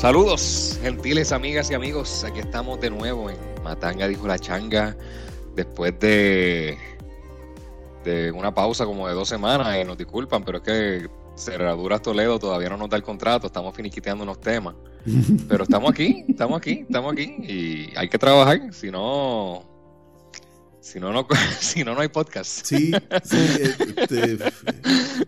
Saludos, gentiles amigas y amigos. Aquí estamos de nuevo en Matanga dijo la changa. Después de, de una pausa como de dos semanas, y nos disculpan, pero es que Cerraduras Toledo todavía no nos da el contrato, estamos finiquiteando unos temas. Pero estamos aquí, estamos aquí, estamos aquí y hay que trabajar, si no, si no, no, si no, no hay podcast. Sí, sí, este,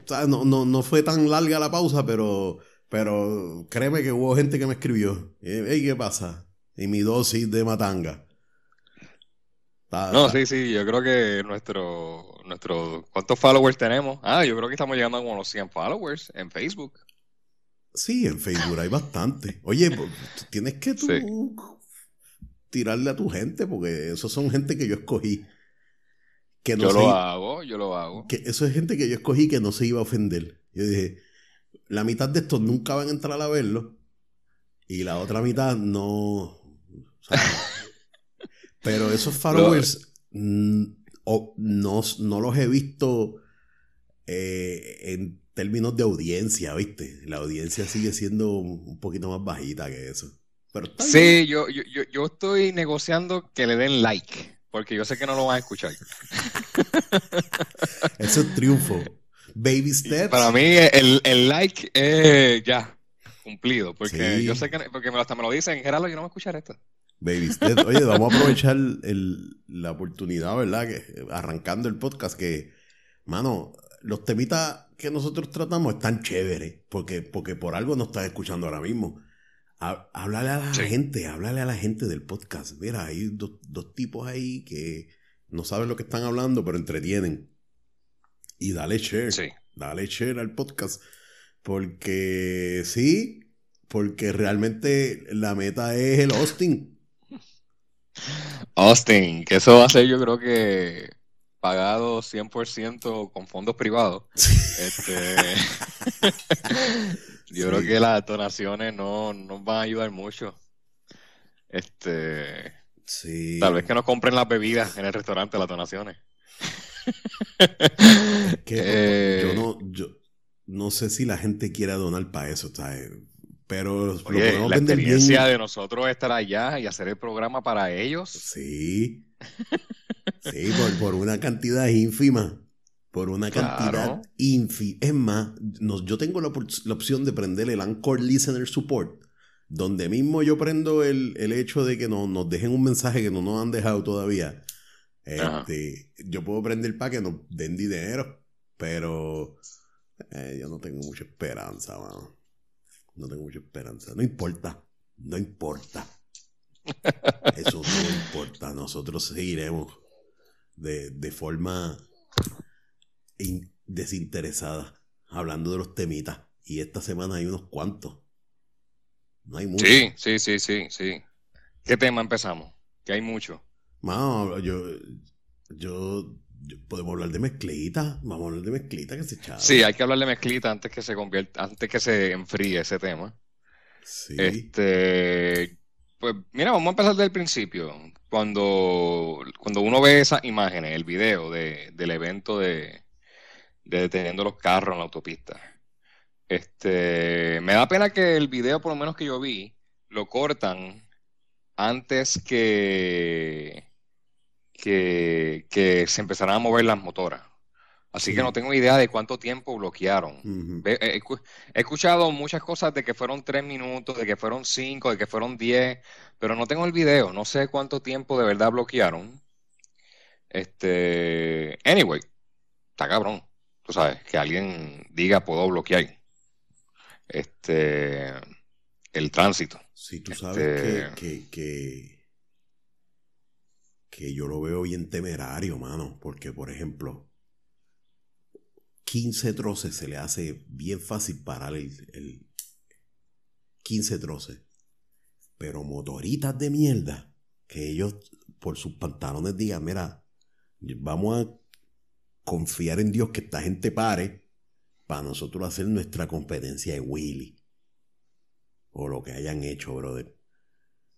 no, no, no fue tan larga la pausa, pero, pero créeme que hubo gente que me escribió. Hey, ¿qué pasa? Y mi dosis de matanga. no, sí, sí, yo creo que nuestro, nuestro, ¿cuántos followers tenemos? Ah, yo creo que estamos llegando a como los 100 followers en Facebook. Sí, en Facebook hay bastante. Oye, tienes que tú tirarle a tu gente, porque esos son gente que yo escogí. Que no yo lo hago, yo lo hago. Que eso es gente que yo escogí que no se iba a ofender. Yo dije, la mitad de estos nunca van a entrar a verlo y la otra mitad no. pero esos followers no, no los he visto eh, en términos de audiencia, ¿viste? La audiencia sigue siendo un poquito más bajita que eso. Pero sí, yo, yo, yo, estoy negociando que le den like, porque yo sé que no lo van a escuchar. eso es triunfo. Baby steps. Para mí, el, el like es ya cumplido, porque yo sé que porque me, hasta me lo dicen, Gerardo, yo no voy a escuchar esto. Baby steps. Oye, vamos a aprovechar el, la oportunidad, ¿verdad? Que arrancando el podcast, que, mano, los temitas que nosotros tratamos están chéveres, porque, porque por algo nos están escuchando ahora mismo. Háblale a la gente, háblale a la gente del podcast. Mira, hay dos, tipos ahí que no saben lo que están hablando, pero entretienen. Y dale share. Dale share al podcast. Porque sí, porque realmente la meta es el Austin. Austin, que eso va a ser yo creo que pagado 100% con fondos privados. Este, yo creo que las donaciones no nos van a ayudar mucho. Este, sí. Tal vez que nos compren las bebidas en el restaurante, las donaciones. Eh, yo, no, yo no sé si la gente quiera donar para eso, Pero la experiencia de nosotros estar allá y hacer el programa para ellos. Sí. Sí, por, una cantidad ínfima. Por una cantidad ínfima. Es más, yo tengo la, opción de prender el Anchor Listener Support, donde mismo yo prendo el, hecho de que no, nos dejen un mensaje que no nos han dejado todavía. Este, yo puedo prender para que nos den dinero, pero eh, yo no tengo mucha esperanza, mano. No tengo mucha esperanza. No importa, no importa. Eso no importa. Nosotros seguiremos de, forma desinteresada, hablando de los temitas. Y esta semana hay unos cuantos. No hay muchos. Sí, sí, sí, sí, sí. ¿Qué tema empezamos? Que hay mucho. Yo, yo, podemos hablar de mezclita. Vamos a hablar de mezclita que se echaba. Sí, hay que hablar de mezclita antes que se convierta, antes que se enfríe ese tema. Sí. Este, pues mira, vamos a empezar desde el principio. Cuando, cuando uno ve esas imágenes, el video del evento de, deteniendo los carros en la autopista, este, me da pena que el video, por lo menos que yo vi, lo cortan antes que, que, que se empezaran a mover las motoras. Así que no tengo idea de cuánto tiempo bloquearon. he, escuchado muchas cosas de que fueron tres minutos, de que fueron cinco, de que fueron diez, pero no tengo el video. No sé cuánto tiempo de verdad bloquearon. Este, anyway, está cabrón. Tú sabes, que alguien diga puedo bloquear este el tránsito. Sí, tú sabes este, que, que, que yo lo veo bien temerario, mano, porque por ejemplo 15 troces se le hace bien fácil parar el, 15 troces. Pero motoritas de mierda, que ellos por sus pantalones digan, mira, vamos a confiar en Dios que esta gente pare para nosotros hacer nuestra competencia de Willy. O lo que hayan hecho, brother.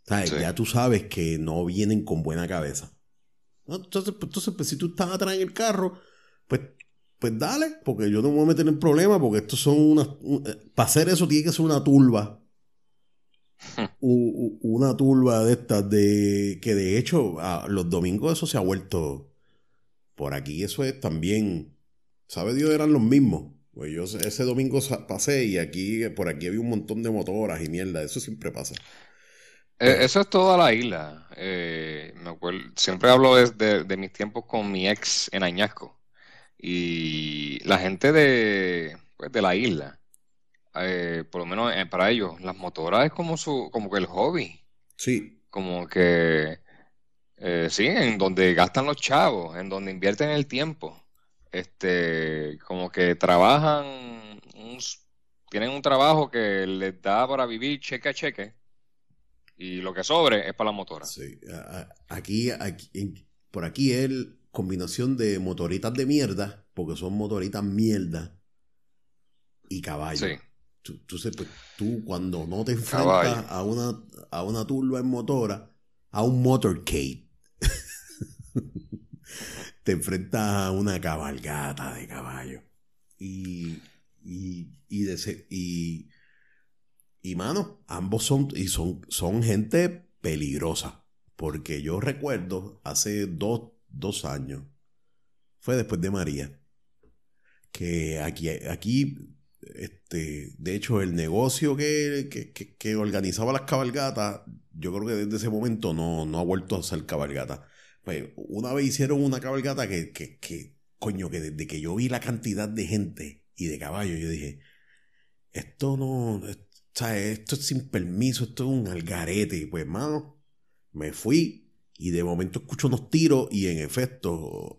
Ya tú sabes que no vienen con buena cabeza. Entonces, pues, entonces pues, si tú estás atrás en el carro, pues pues dale, porque yo no me voy a meter en problemas, porque estos son unas. Eh, para hacer eso tiene que ser una turba. una turba de estas de que de hecho los domingos eso se ha vuelto por aquí eso es también sabe Dios eran los mismos pues yo ese domingo pasé y aquí por aquí había un montón de motoras y mierda eso siempre pasa eso es toda la isla eh, me acuerdo, siempre hablo de, de, mis tiempos con mi ex en Añasco y la gente de, pues, de la isla eh, por lo menos eh, para ellos, las motoras es como su, como que el hobby. Sí. Como que, eh, sí, en donde gastan los chavos, en donde invierten el tiempo. Este, como que trabajan, tienen un trabajo que les da para vivir cheque a cheque. Y lo que sobre es para la motora. Sí, aquí, aquí por aquí es combinación de motoritas de mierda, porque son motoritas mierda, y caballos. Sí. Tú, pues, tú, cuando no te enfrentas a una, a una turba en motora, a un motorcade, te enfrentas a una cabalgata de caballo. Y, y, y, de, y, y mano, ambos son, y son, son gente peligrosa. Porque yo recuerdo hace dos, dos años, fue después de María, que aquí, aquí este, de hecho, el negocio que, organizaba las cabalgatas, yo creo que desde ese momento no, no ha vuelto a ser cabalgata. Pues una vez hicieron una cabalgata que, que, coño, que desde que yo vi la cantidad de gente y de caballos, yo dije, esto no, esto es sin permiso, esto es un algarete. Pues, hermano, me fui y de momento escucho unos tiros y en efecto,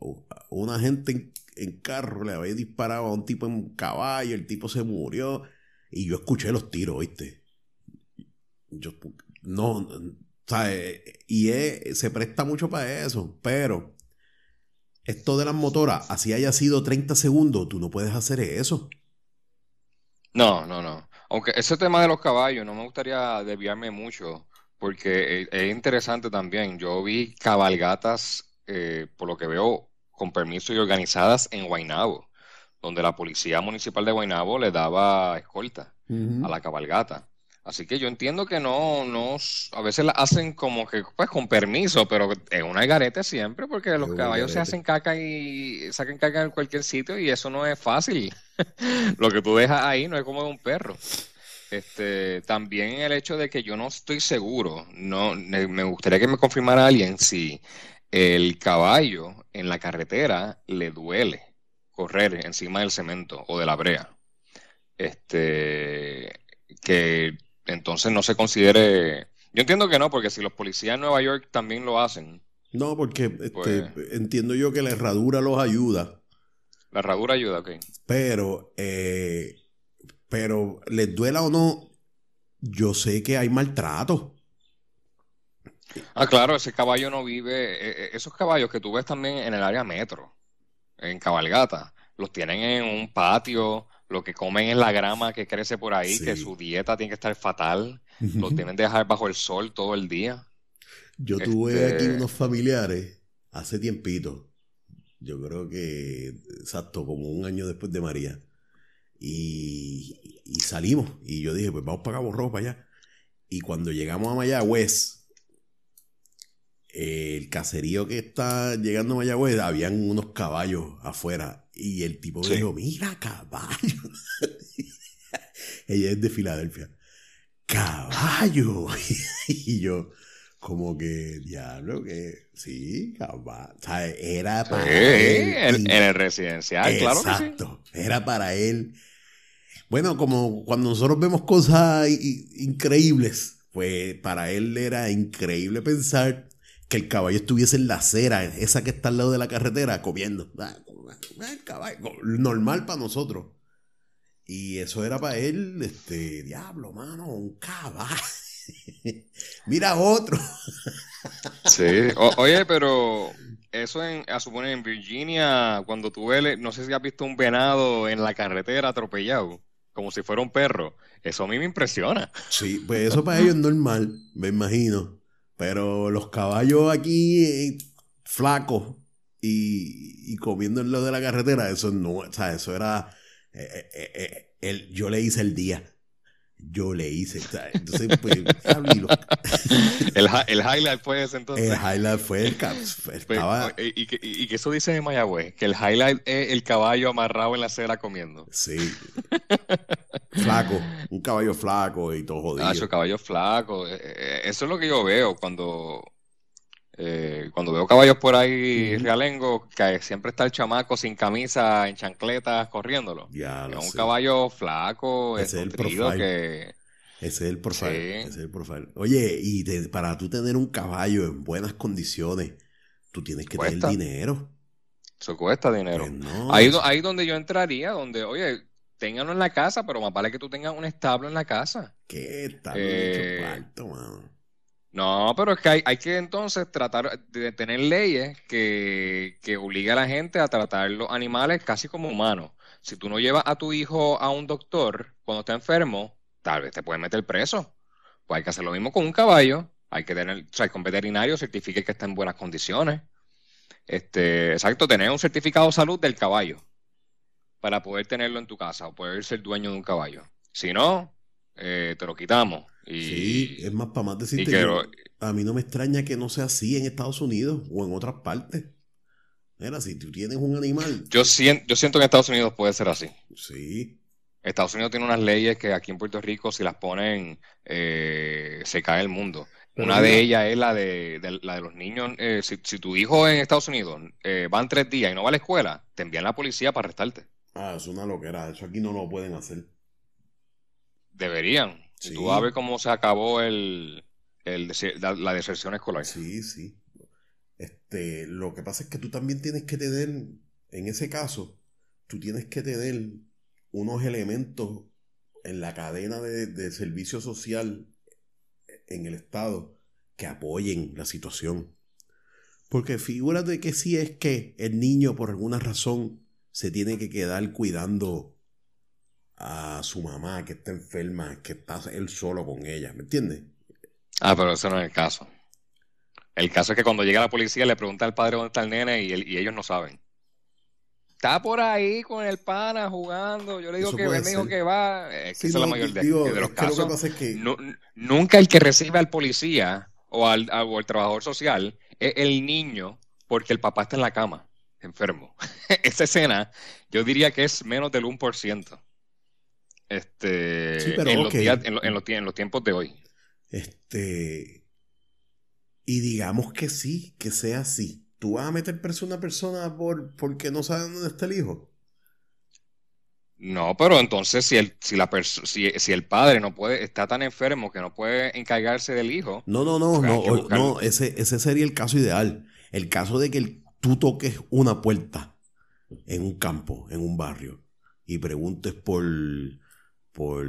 una gente en carro, le había disparado a un tipo en caballo, el tipo se murió y yo escuché los tiros, ¿viste? Yo, no, ¿sabes? Y se presta mucho para eso, pero esto de las motoras, así haya sido 30 segundos, tú no puedes hacer eso. No, no, no. Aunque ese tema de los caballos, no me gustaría desviarme mucho, porque es interesante también. Yo vi cabalgatas, eh, por lo que veo, con permiso y organizadas en Guaynabo, donde la policía municipal de Guaynabo le daba escolta a la cabalgata. Así que yo entiendo que no, no, a veces la hacen como que, pues con permiso, pero es una garete siempre, porque los caballos se hacen caca y sacan caca en cualquier sitio y eso no es fácil. Lo que tú dejas ahí no es como de un perro. Este, también el hecho de que yo no estoy seguro, no, me gustaría que me confirmara alguien si el caballo en la carretera le duele correr encima del cemento o de la brea. Este, que entonces no se considere. Yo entiendo que no, porque si los policías en Nueva York también lo hacen. No, porque este, pues entiendo yo que la herradura los ayuda. La herradura ayuda, ok. Pero, eh, pero les duela o no, yo sé que hay maltrato. Ah, claro, ese caballo no vive. Eh, eh, esos caballos que tú ves también en el área metro, en cabalgata, los tienen en un patio, lo que comen es la grama que crece por ahí, que su dieta tiene que estar fatal, los tienen que dejar bajo el sol todo el día. Yo tuve aquí este unos familiares hace tiempito, yo creo que, exacto, como un año después de María, y, y salimos, y yo dije, pues vamos para Cabo Rojo para allá. Y cuando llegamos a Mayagüez, el caserío que está llegando a Mayagüez, habían unos caballos afuera. Y el tipo me dijo, mira, caballos. Ella es de Filadelfia. Caballo. y yo, como que, diablo, que sí, caballo. O sea, era para él. En, el residencial, claro. Exacto. Era para él. Bueno, como cuando nosotros vemos cosas increíbles, pues para él era increíble pensar que el caballo estuviese en la acera, esa que está al lado de la carretera, comiendo. Ah, normal para nosotros. Y eso era para él, este, diablo, mano, un caballo. Mira otro. sí, oye, pero eso en, a suponer en Virginia, cuando tú ves, no sé si has visto un venado en la carretera atropellado, como si fuera un perro, eso a mí me impresiona. Sí, pues eso para ellos es normal, me imagino. Pero los caballos aquí eh, flacos y, y comiendo en lo de la carretera, eso no, o sea, eso era. Eh, eh, yo le hice el día. Yo le hice. Entonces, pues, el, el, highlight fue ese entonces. El highlight fue el pues, estaba... y, que, y, que, eso dice de Mayagüez, que el highlight es el caballo amarrado en la acera comiendo. Sí. flaco, un caballo flaco y todo jodido. Ah, caballo flaco. Eh, eh, eso es lo que yo veo cuando eh, cuando veo caballos por ahí realengo, que siempre está el chamaco sin camisa, en chancletas, corriéndolo. Ya es un caballo flaco, es el que... Ese es el profile. Ese es el profile. Oye, y para tú tener un caballo en buenas condiciones, tú tienes que tener dinero. Eso cuesta dinero. Pues ahí, ahí donde yo entraría, donde, oye, ténganlo en la casa, pero más vale que tú tengas un establo en la casa. ¿Qué establo eh, hecho mano? No, pero es que hay, hay, que entonces tratar de tener leyes que, que obliguen a la gente a tratar los animales casi como humanos. Si tú no llevas a tu hijo a un doctor cuando está enfermo, tal vez te pueden meter preso. Pues hay que hacer lo mismo con un caballo. Hay que tener, o sea, con veterinario certifique que está en buenas condiciones. Este, exacto, tener un certificado de salud del caballo para poder tenerlo en tu casa o poder ser dueño de un caballo. Si no, eh, te lo quitamos sí, es más, para más decirte que, a mí no me extraña que no sea así en Estados Unidos o en otras partes. Mira, si tú tienes un animal. Yo siento, yo siento que en Estados Unidos puede ser así. Sí. Estados Unidos tiene unas leyes que aquí en Puerto Rico, si las ponen, eh, se cae el mundo. Una de ellas es la de, la de los niños. Eh, si, tu hijo en Estados Unidos eh, van tres días y no va a la escuela, te envían la policía para arrestarte. Ah, es una loquera. Eso aquí no lo pueden hacer. Deberían. Tú vas a ver cómo se acabó el, la, deserción escolar. Sí, sí. Este, lo que pasa es que tú también tienes que tener, en ese caso, tú tienes que tener unos elementos en la cadena de, servicio social en el Estado que apoyen la situación. Porque figúrate que si es que el niño por alguna razón se tiene que quedar cuidando a su mamá que está enferma, que está él solo con ella, ¿me entiendes? Ah, pero eso no es el caso. El caso es que cuando llega la policía le pregunta al padre dónde está el nene y, ellos no saben. Está por ahí con el pana jugando. Yo le digo que él me dijo que va. Es que es la mayor de, los casos. nunca el que recibe al policía o al, o al trabajador social es el niño porque el papá está en la cama, enfermo. Esa escena yo diría que es menos del 1%. Este, en, los en, los tiempos de hoy. Este. Y digamos que sí, que sea así. ¿Tú vas a meter preso a una persona por, porque no sabe dónde está el hijo? No, pero entonces si el, si la si, si, el padre no puede, está tan enfermo que no puede encargarse del hijo. No, no, no, no, no, ese, ese sería el caso ideal. El caso de que tú toques una puerta en un campo, en un barrio, y preguntes por por,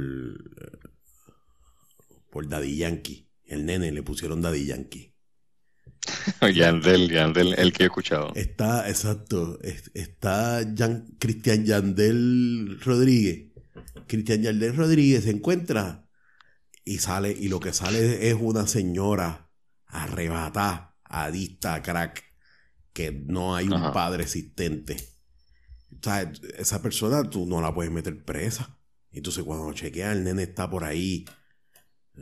por Daddy Yankee. El nene le pusieron Daddy Yankee. Yandel, Yandel, el que he escuchado. Está, exacto, está Cristian Yandel Rodríguez. Cristian Yandel Rodríguez se encuentra y sale, y lo que sale es una señora arrebatada, adicta crack, que no hay un padre existente. O sea, esa persona tú no la puedes meter presa. Entonces cuando chequea el nene está por ahí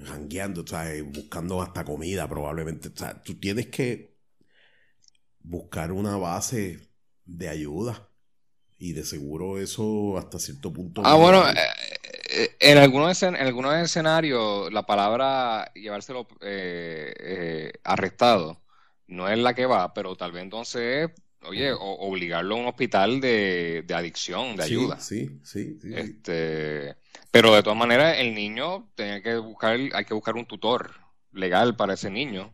jangueando, ¿sabes? buscando hasta comida probablemente. O sea, tú tienes que buscar una base de ayuda. Y de seguro eso hasta cierto punto... Ah, bueno, eh, eh, en, algunos, en algunos escenarios la palabra llevárselo eh, arrestado no es la que va, pero tal vez entonces oye, obligarlo a un hospital de, adicción, de ayuda. Sí, sí, sí, Este, pero de todas maneras, el niño tiene que buscar, hay que buscar un tutor legal para ese niño.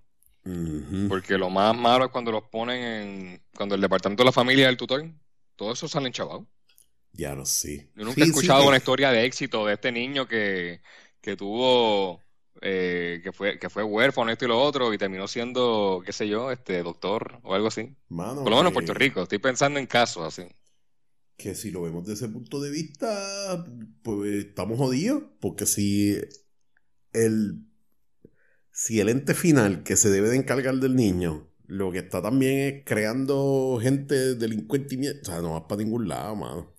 Porque lo más malo es cuando los ponen en, cuando el departamento de la familia del tutor, todo eso sale chavado. Ya lo sé. Yo nunca he escuchado una historia de éxito de este niño que, que tuvo eh, que fue que fue huérfano esto y lo otro y terminó siendo qué sé yo este doctor o algo así. Por lo menos en Puerto Rico estoy pensando en casos así. que si lo vemos desde ese punto de vista pues estamos jodidos porque si el si el ente final que se debe de encargar del niño lo que está también es creando gente delincuente o sea no va para ningún lado mano.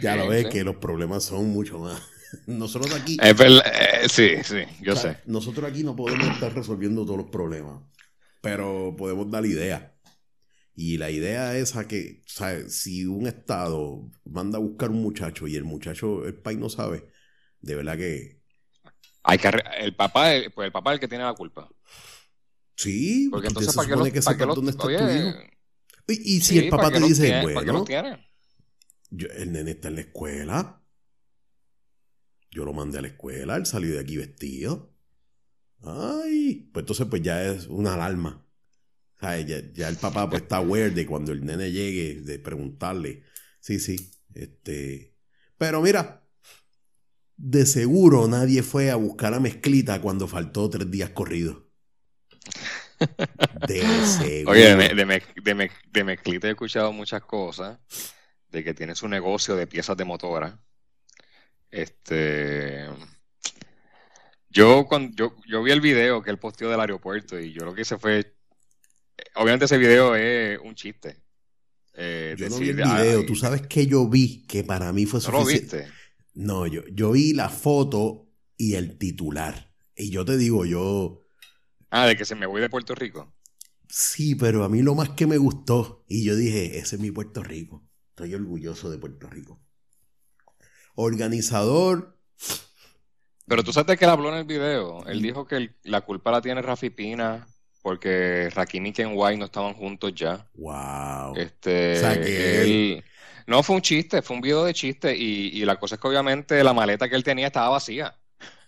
Ya lo ves que los problemas son mucho más nosotros aquí. Eh, sí, sí, yo sé. Nosotros aquí no podemos estar resolviendo todos los problemas, pero podemos dar idea. Y la idea es a que, ¿sabes? si un estado manda a buscar un muchacho y el muchacho, el país no sabe, de verdad que. Hay que el papá, pues el papá es el que tiene la culpa. Sí, porque entonces para qué que sepas dónde está tu hijo. Y, si el papá te dice, bueno, yo, el nene está en la escuela. Yo lo mandé a la escuela, él salió de aquí vestido. Ay, pues entonces pues ya es una alarma. Ya, el papá pues está aware de cuando el nene llegue, de preguntarle. Sí, sí. Este. Pero mira, de seguro nadie fue a buscar a Mezclita cuando faltó tres días corridos. De seguro. Oye, de, Mezclita he escuchado muchas cosas de que tiene su negocio de piezas de motora. Este. Yo, cuando, yo, vi el video que él posteó del aeropuerto y yo lo que hice fue. Obviamente ese video es un chiste. Eh, yo no vi el video, tú sabes que yo vi que para mí fue suficiente. ¿No, yo, yo vi la foto y el titular. Y yo te digo, yo. Ah, de que se me voy de Puerto Rico. Sí, pero a mí lo más que me gustó, y yo dije, ese es mi Puerto Rico. Estoy orgulloso de Puerto Rico. Organizador. Pero tú sabes que él habló en el video. Él dijo que la culpa la tiene Rafi Pina porque Rakim y Kenway no estaban juntos ya. Wow. Este, o sea que él... No, fue un chiste, fue un video de chiste y, y la cosa es que obviamente la maleta que él tenía estaba vacía.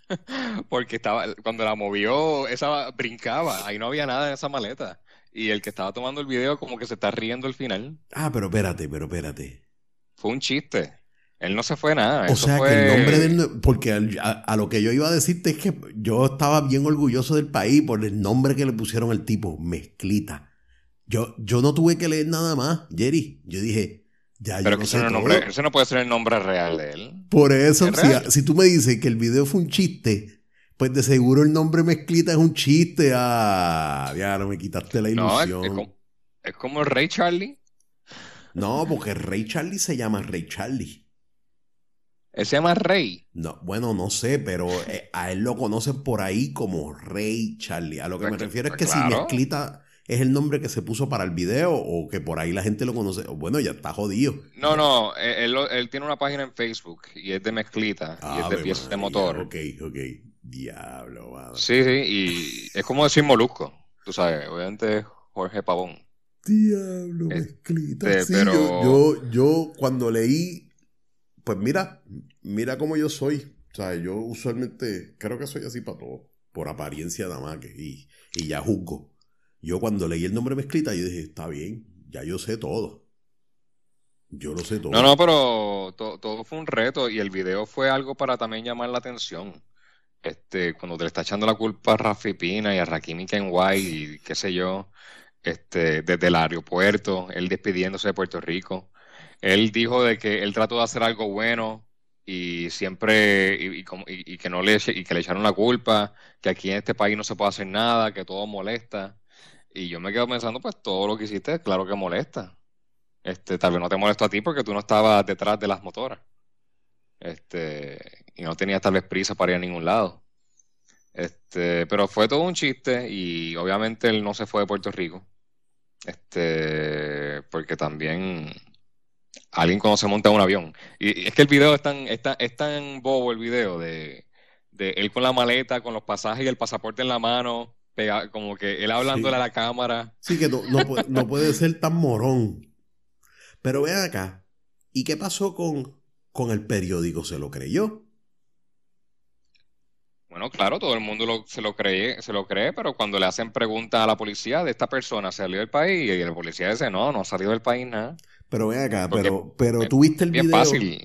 porque estaba cuando la movió, esa brincaba, ahí no había nada en esa maleta. Y el que estaba tomando el video como que se está riendo al final. Ah, pero espérate, pero espérate. Fue un chiste. Él no se fue nada. O sea que el nombre del... Porque a, lo que yo iba a decirte es que yo estaba bien orgulloso del país por el nombre que le pusieron al tipo, Mezclita. Yo, yo no tuve que leer nada más, Jerry. Yo dije, ya, Pero yo no ese, nombre, ese no puede ser el nombre real de él. Por eso, si, si, tú me dices que el video fue un chiste, pues de seguro el nombre mezclita es un chiste. Ah, ya no me quitaste la ilusión. es, como, el Rey Charlie. No, porque el Rey Charlie se llama Rey Charlie. ¿Él se llama Rey? No, bueno, no sé, pero eh, a él lo conocen por ahí como Rey Charlie. A lo que me refiero es pues que si Mezclita es el nombre que se puso para el video o que por ahí la gente lo conoce. Bueno, ya está jodido. No, no, él, tiene una página en Facebook y es de Mezclita y es de piezas de motor. Ok, ok. Diablo, mano. Sí, sí, y es como decir molusco, tú sabes, obviamente Jorge Pavón. Diablo, este, mezclita. sí, yo, yo, cuando leí, pues mira, mira cómo yo soy. O sea, yo usualmente creo que soy así para todo, por apariencia nada más, y, y ya juzgo. Yo cuando leí el nombre mezclita, yo dije, está bien, ya yo sé todo. Yo lo sé todo. No, no, pero todo fue un reto y el video fue algo para también llamar la atención este, cuando te le está echando la culpa a Rafi Pina y a Rakimi Kenway y qué sé yo, este, desde el aeropuerto, él despidiéndose de Puerto Rico. Él dijo de que él trató de hacer algo bueno y siempre y, que no le y que le echaron la culpa, que aquí en este país no se puede hacer nada, que todo molesta. Y yo me quedo pensando, pues todo lo que hiciste, claro que molesta. Este, tal vez no te molestó a ti porque tú no estabas detrás de las motoras. Este, y no tenía tal vez prisa para ir a ningún lado. Este, pero fue todo un chiste y obviamente él no se fue de Puerto Rico. Este, porque también alguien cuando se monta en un avión. Y, es que el video es tan, es tan, bobo el video de, él con la maleta, con los pasajes y el pasaporte en la mano, como que él hablándole a la cámara. Sí, que no, no, puede, ser tan morón. Pero vean acá, ¿y qué pasó con, con el periódico? ¿Se lo creyó? Bueno, claro, todo el mundo se lo cree, se lo cree, pero cuando le hacen preguntas a la policía de esta persona salió del país y el policía dice no, no ha salido del país nada. Pero ven acá, pero, pero tuviste el video. Fácil.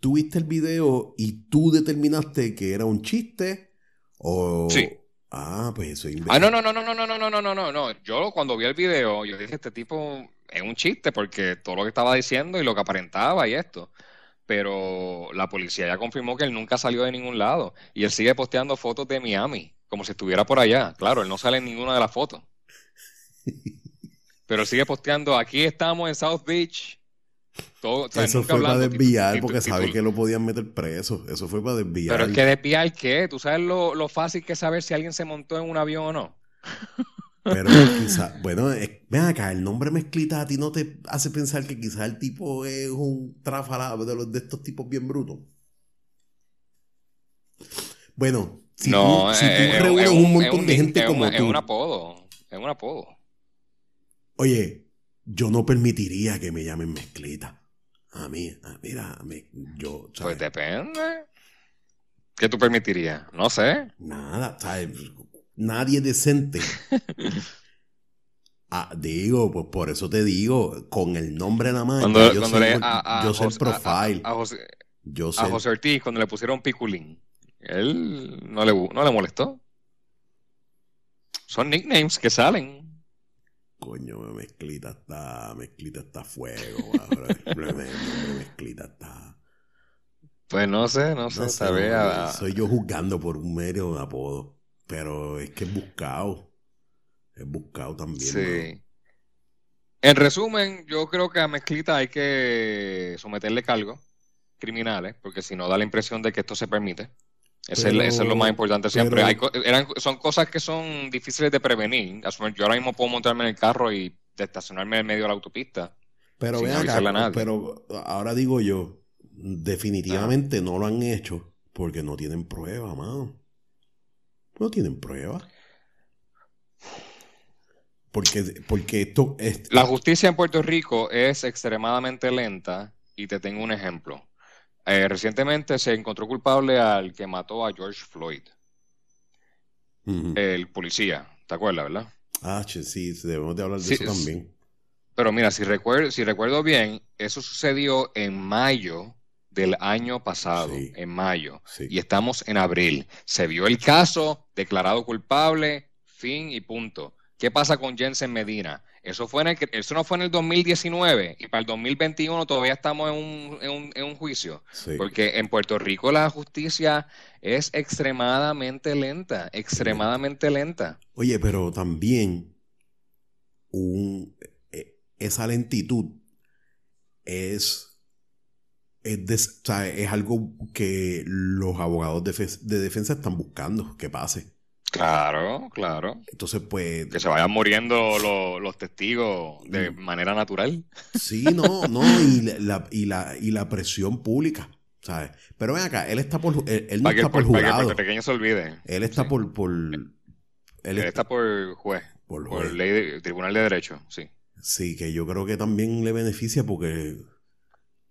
Tuviste el video y tú determinaste que era un chiste o. Sí. Ah, pues eso es Ah, no, no, no, no, no, no, no, no, no, no, no. Yo cuando vi el video, yo dije, este tipo es un chiste porque todo lo que estaba diciendo y lo que aparentaba y esto pero la policía ya confirmó que él nunca salió de ningún lado y él sigue posteando fotos de Miami, como si estuviera por allá. Claro, él no sale en ninguna de las fotos. Pero sigue posteando, aquí estamos en South Beach, eso fue para desviar porque sabe que lo podían meter preso. Eso fue para desviar. Pero es que desviar qué? ¿Tú sabes lo, lo fácil que es saber si alguien se montó en un avión o no? Pero quizás, bueno, ven acá, el nombre mezclita a ti no te hace pensar que quizás el tipo es un tráfala de, los, de estos tipos bien brutos. Bueno, si no, tú, reúnes un, montón de gente como tú. Es un apodo, es un apodo. Oye, yo no permitiría que me llamen mezclita. A mí, mira, a mí, yo. Pues depende. ¿Qué tú permitirías? No sé. Nada, ¿sabes? Nadie decente. Ah, digo, pues por eso te digo, con el nombre la mano. Cuando, yo, cuando sé, a, yo el profile. A, José, a José Ortiz, cuando le pusieron Piculín, él no le, no le molestó. Son nicknames que salen. Coño, mezclita está, mezclita está fuego, mezclita está. Pues no sé, no sé, Soy yo juzgando por un mero apodo, pero es que es buscado. Es buscado también. Sí. En resumen, yo creo que a Mezclita hay que someterle cargos criminales, porque si no da la impresión de que esto se permite. Eso es lo más importante siempre. eran, son cosas que son difíciles de prevenir. Yo ahora mismo puedo montarme en el carro y estacionarme en medio de la autopista. Pero pero ahora digo yo, definitivamente no lo han hecho porque no tienen prueba, mano. No tienen prueba. Porque, porque esto es... La justicia en Puerto Rico es extremadamente lenta y te tengo un ejemplo. Eh, recientemente se encontró culpable al que mató a George Floyd. El policía, ¿te acuerdas, verdad? Ah, sí, debemos de hablar de eso también. Pero mira, si recuerdo, si recuerdo bien, eso sucedió en mayo del año pasado, en mayo, y estamos en abril. Se vio el caso, declarado culpable, fin y punto. ¿Qué pasa con Jensen Medina? Eso, fue en el, eso no fue en el 2019 y para el 2021 todavía estamos en un, en un, en un juicio. Porque en Puerto Rico la justicia es extremadamente lenta, extremadamente lenta. Oye, pero también un, e, esa lentitud es, es, es algo que los abogados de defensa están buscando que pase. Claro, claro. Entonces, pues. Que se vayan muriendo los, testigos de mm. manera natural. Sí, no, no, y la, y la, y la presión pública, ¿sabes? Pero ven acá, él está por. Él, no está por jurado. Para que el pequeño se olvide. Él está por. por él, está, por juez. Por, ley de, Tribunal de Derecho, sí. Sí, que yo creo que también le beneficia porque.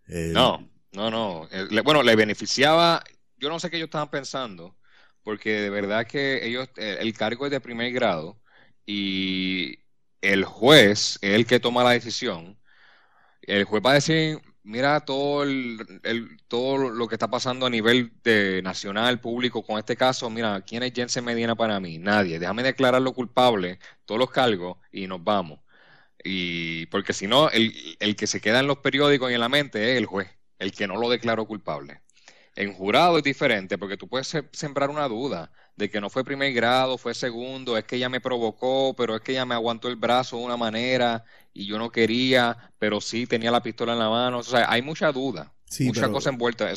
no, no, no. bueno, le beneficiaba. Yo no sé qué ellos estaban pensando porque de verdad que ellos, eh, el cargo es de primer grado y el juez es el que toma la decisión. El juez va a decir, mira todo, el, todo lo que está pasando a nivel de nacional, público con este caso, mira, ¿quién es Jensen Medina para mí? Nadie. Déjame declararlo culpable, todos los cargos, y nos vamos. Y porque si no, el, el que se queda en los periódicos y en la mente es el juez, el que no lo declaró culpable. En jurado es diferente porque tú puedes sembrar una duda de que no fue primer grado, fue segundo, es que ella me provocó, pero es que ella me aguantó el brazo de una manera y yo no quería, pero sí tenía la pistola en la mano. O sea, hay mucha duda, mucha cosa envuelta.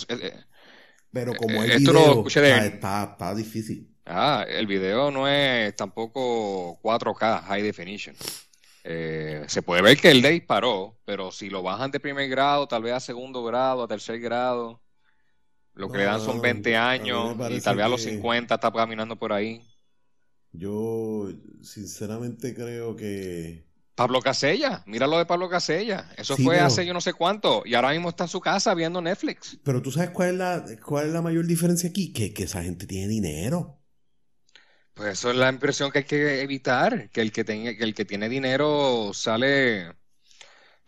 pero como el video, está, difícil. Ah, el video no es tampoco 4K, high definition. Eh, se puede ver que él le disparó, pero si lo bajan de primer grado, tal vez a segundo grado, a tercer grado, lo que le dan son 20 años y tal vez a los 50 está caminando por ahí. Yo sinceramente creo que... Pablo Casella, mira lo de Pablo Casella. Eso fue hace yo no sé cuánto y ahora mismo está en su casa viendo Netflix. Pero tú sabes cuál es la, cuál es la mayor diferencia aquí, que, que esa gente tiene dinero. Pues eso es la impresión que hay que evitar, que el que, tenga, que el que tiene dinero sale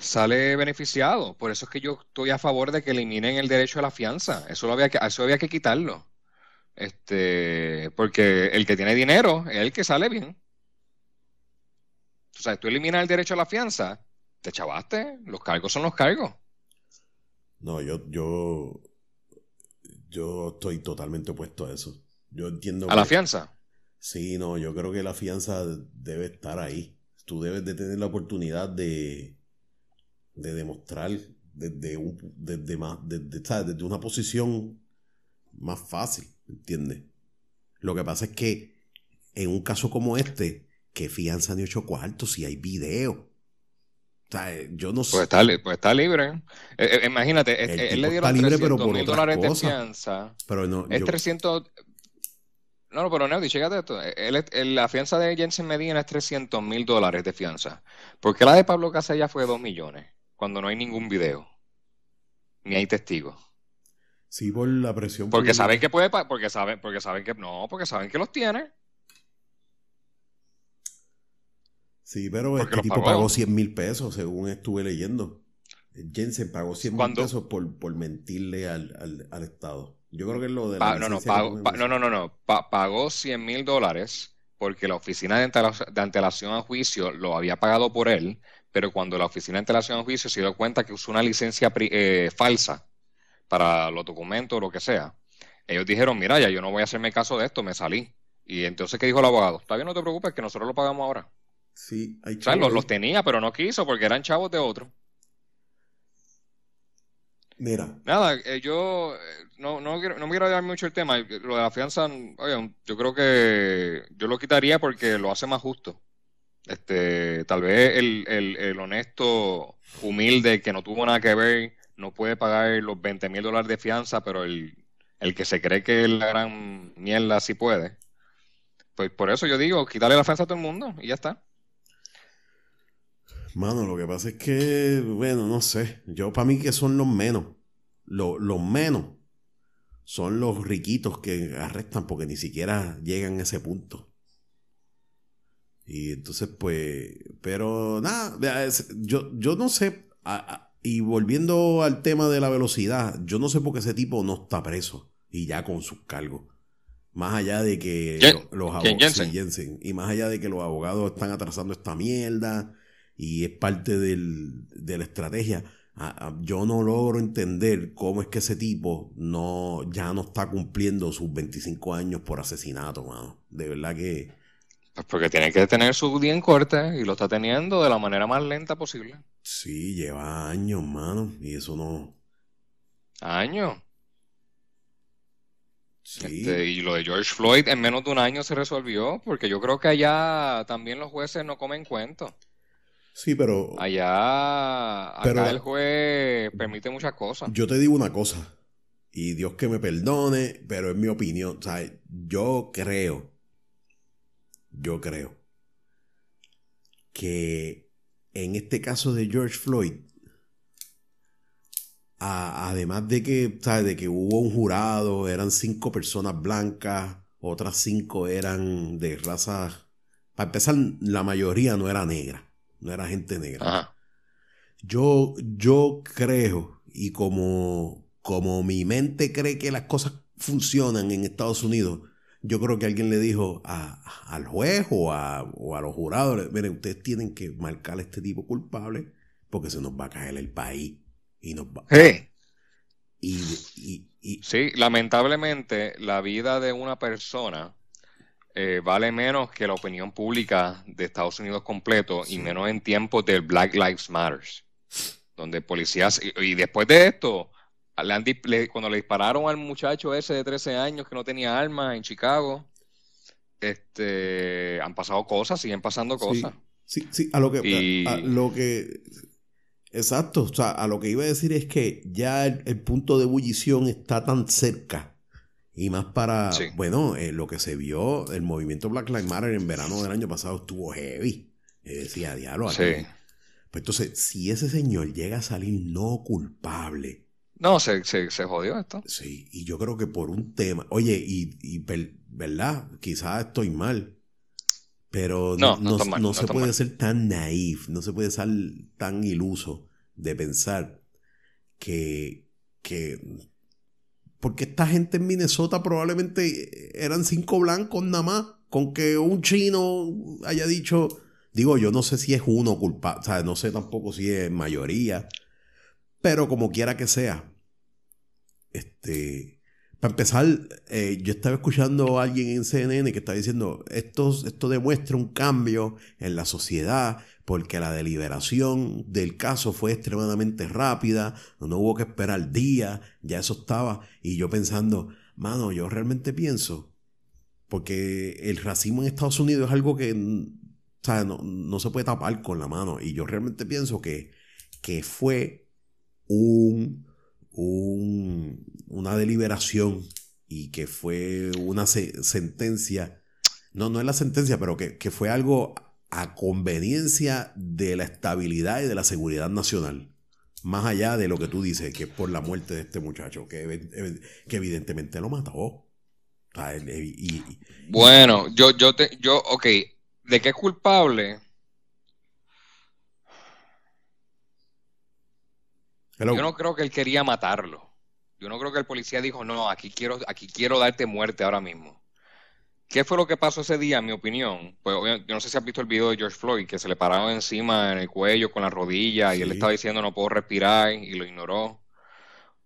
sale beneficiado. Por eso es que yo estoy a favor de que eliminen el derecho a la fianza. Eso, lo había, que, eso había que quitarlo. Este, porque el que tiene dinero es el que sale bien. O sea, tú eliminas el derecho a la fianza, te chavaste, los cargos son los cargos. No, yo, yo, yo estoy totalmente opuesto a eso. Yo entiendo. ¿A la fianza? Sí, no, yo creo que la fianza debe estar ahí. Tú debes de tener la oportunidad de, de demostrar desde, desde, más, desde, una posición más fácil, ¿entiendes? Lo que pasa es que en un caso como este, que fianza ni ocho cuartos si hay video? O sea, yo no sé. Pues está, pues está libre. Eh, eh, imagínate, él, le dieron 300 mil dólares de fianza. Pero no. Es 300. No, no, pero Neudi, chécate esto. la fianza de Jensen Medina es 300 mil dólares de fianza. ¿Por qué la de Pablo Casella fue 2 millones? Cuando no hay ningún video. Ni hay testigos. Sí, por la presión. Porque saben que puede. Porque saben, porque saben que. No, porque saben que los tiene. Sí, pero este tipo pagó 100 mil pesos, según estuve leyendo. Jensen pagó 100 mil pesos por, por mentirle al, al, Estado. Yo creo que es lo de la. no, no, no, no, no, no. pagó 100 mil dólares porque la oficina de, antelación a juicio lo había pagado por él, pero cuando la oficina de antelación a juicio se dio cuenta que usó una licencia eh, falsa para los documentos o lo que sea, ellos dijeron: Mira, ya yo no voy a hacerme caso de esto, me salí. Y entonces, ¿qué dijo el abogado? Está bien, no te preocupes, que nosotros lo pagamos ahora. Sí, hay chavos. los, tenía, pero no quiso porque eran chavos de otro. Mira. Nada, eh, yo eh, no, no, quiero, no me quiero dar mucho el tema. Lo de la fianza, oye, yo creo que yo lo quitaría porque lo hace más justo. Este, tal vez el, el, el honesto, humilde, que no tuvo nada que ver, no puede pagar los 20 mil dólares de fianza, pero el, el que se cree que es la gran mierda sí puede. Pues por eso yo digo, quitarle la fianza a todo el mundo y ya está. Mano, lo que pasa es que, bueno, no sé. Yo, para mí, que son los menos. Los, menos son los riquitos que arrestan porque ni siquiera llegan a ese punto. Y entonces, pues, pero nada, yo, yo no sé. y volviendo al tema de la velocidad, yo no sé por qué ese tipo no está preso y ya con sus cargos. Más allá de que los abogados. y más allá de que los abogados están atrasando esta mierda y es parte del, de la estrategia. yo no logro entender cómo es que ese tipo no, ya no está cumpliendo sus 25 años por asesinato, mano. De verdad que... Pues porque tiene que tener su día en corte y lo está teniendo de la manera más lenta posible. Sí, lleva años, mano, y eso no... ¿Años? Sí. Este, y lo de George Floyd en menos de un año se resolvió, porque yo creo que allá también los jueces no comen cuentos. Sí, pero. Allá. Acá el juez permite muchas cosas. Yo te digo una cosa. Y Dios que me perdone, pero es mi opinión. O sea, yo creo. Yo creo. Que en este caso de George Floyd. además de que, ¿sabes? De que hubo un jurado, eran cinco personas blancas, otras cinco eran de raza. Para empezar, la mayoría no era negra no era gente negra. Yo, yo creo, y como, como mi mente cree que las cosas funcionan en Estados Unidos, yo creo que alguien le dijo al juez o a, los jurados, miren, ustedes tienen que marcar a este tipo culpable porque se nos va a caer el país. Y nos va... y, sí, lamentablemente la vida de una persona eh, vale menos que la opinión pública de Estados Unidos completo y menos en tiempos del Black Lives Matter, donde policías, y, después de esto, cuando le dispararon al muchacho ese de 13 años que no tenía armas en Chicago, este, han pasado cosas, siguen pasando cosas. Sí, sí, a lo que, a, lo que, exacto, o sea, a lo que iba a decir es que ya el punto de ebullición está tan cerca y más para, bueno, eh, lo que se vio, el movimiento Black Lives Matter en verano del año pasado estuvo heavy. decía, diablo, sí. Pues entonces, si ese señor llega a salir no culpable. No, se, se, jodió esto. Sí, y yo creo que por un tema. Oye, y, y ¿verdad? Quizás estoy mal. Pero no, no, se puede ser tan naif, no se puede ser tan iluso de pensar que, que porque esta gente en Minnesota probablemente eran cinco blancos nada más. Con que un chino haya dicho, digo, yo no sé si es uno culpable, o sea, no sé tampoco si es mayoría, pero como quiera que sea, este, para empezar, eh, yo estaba escuchando a alguien en CNN que estaba diciendo, esto, esto demuestra un cambio en la sociedad, porque la deliberación del caso fue extremadamente rápida, no hubo que esperar días, ya eso estaba, y yo pensando, mano, yo realmente pienso, porque el racismo en Estados Unidos es algo que no, se puede tapar con la mano, y yo realmente pienso que, que fue un, una deliberación y que fue una sentencia, no, no es la sentencia, pero que, que fue algo a conveniencia de la estabilidad y de la seguridad nacional. Más allá de lo que tú dices, que es por la muerte de este muchacho, que, que evidentemente lo mató. bueno, yo, yo, te, yo, ok, ¿de qué es culpable? Yo no creo que él quería matarlo. Yo no creo que el policía dijo, no, aquí quiero, aquí quiero darte muerte ahora mismo. ¿Qué fue lo que pasó ese día, en mi opinión? Pues yo no sé si has visto el video de George Floyd, que se le pararon encima en el cuello con la rodilla y él estaba diciendo no puedo respirar y lo ignoró.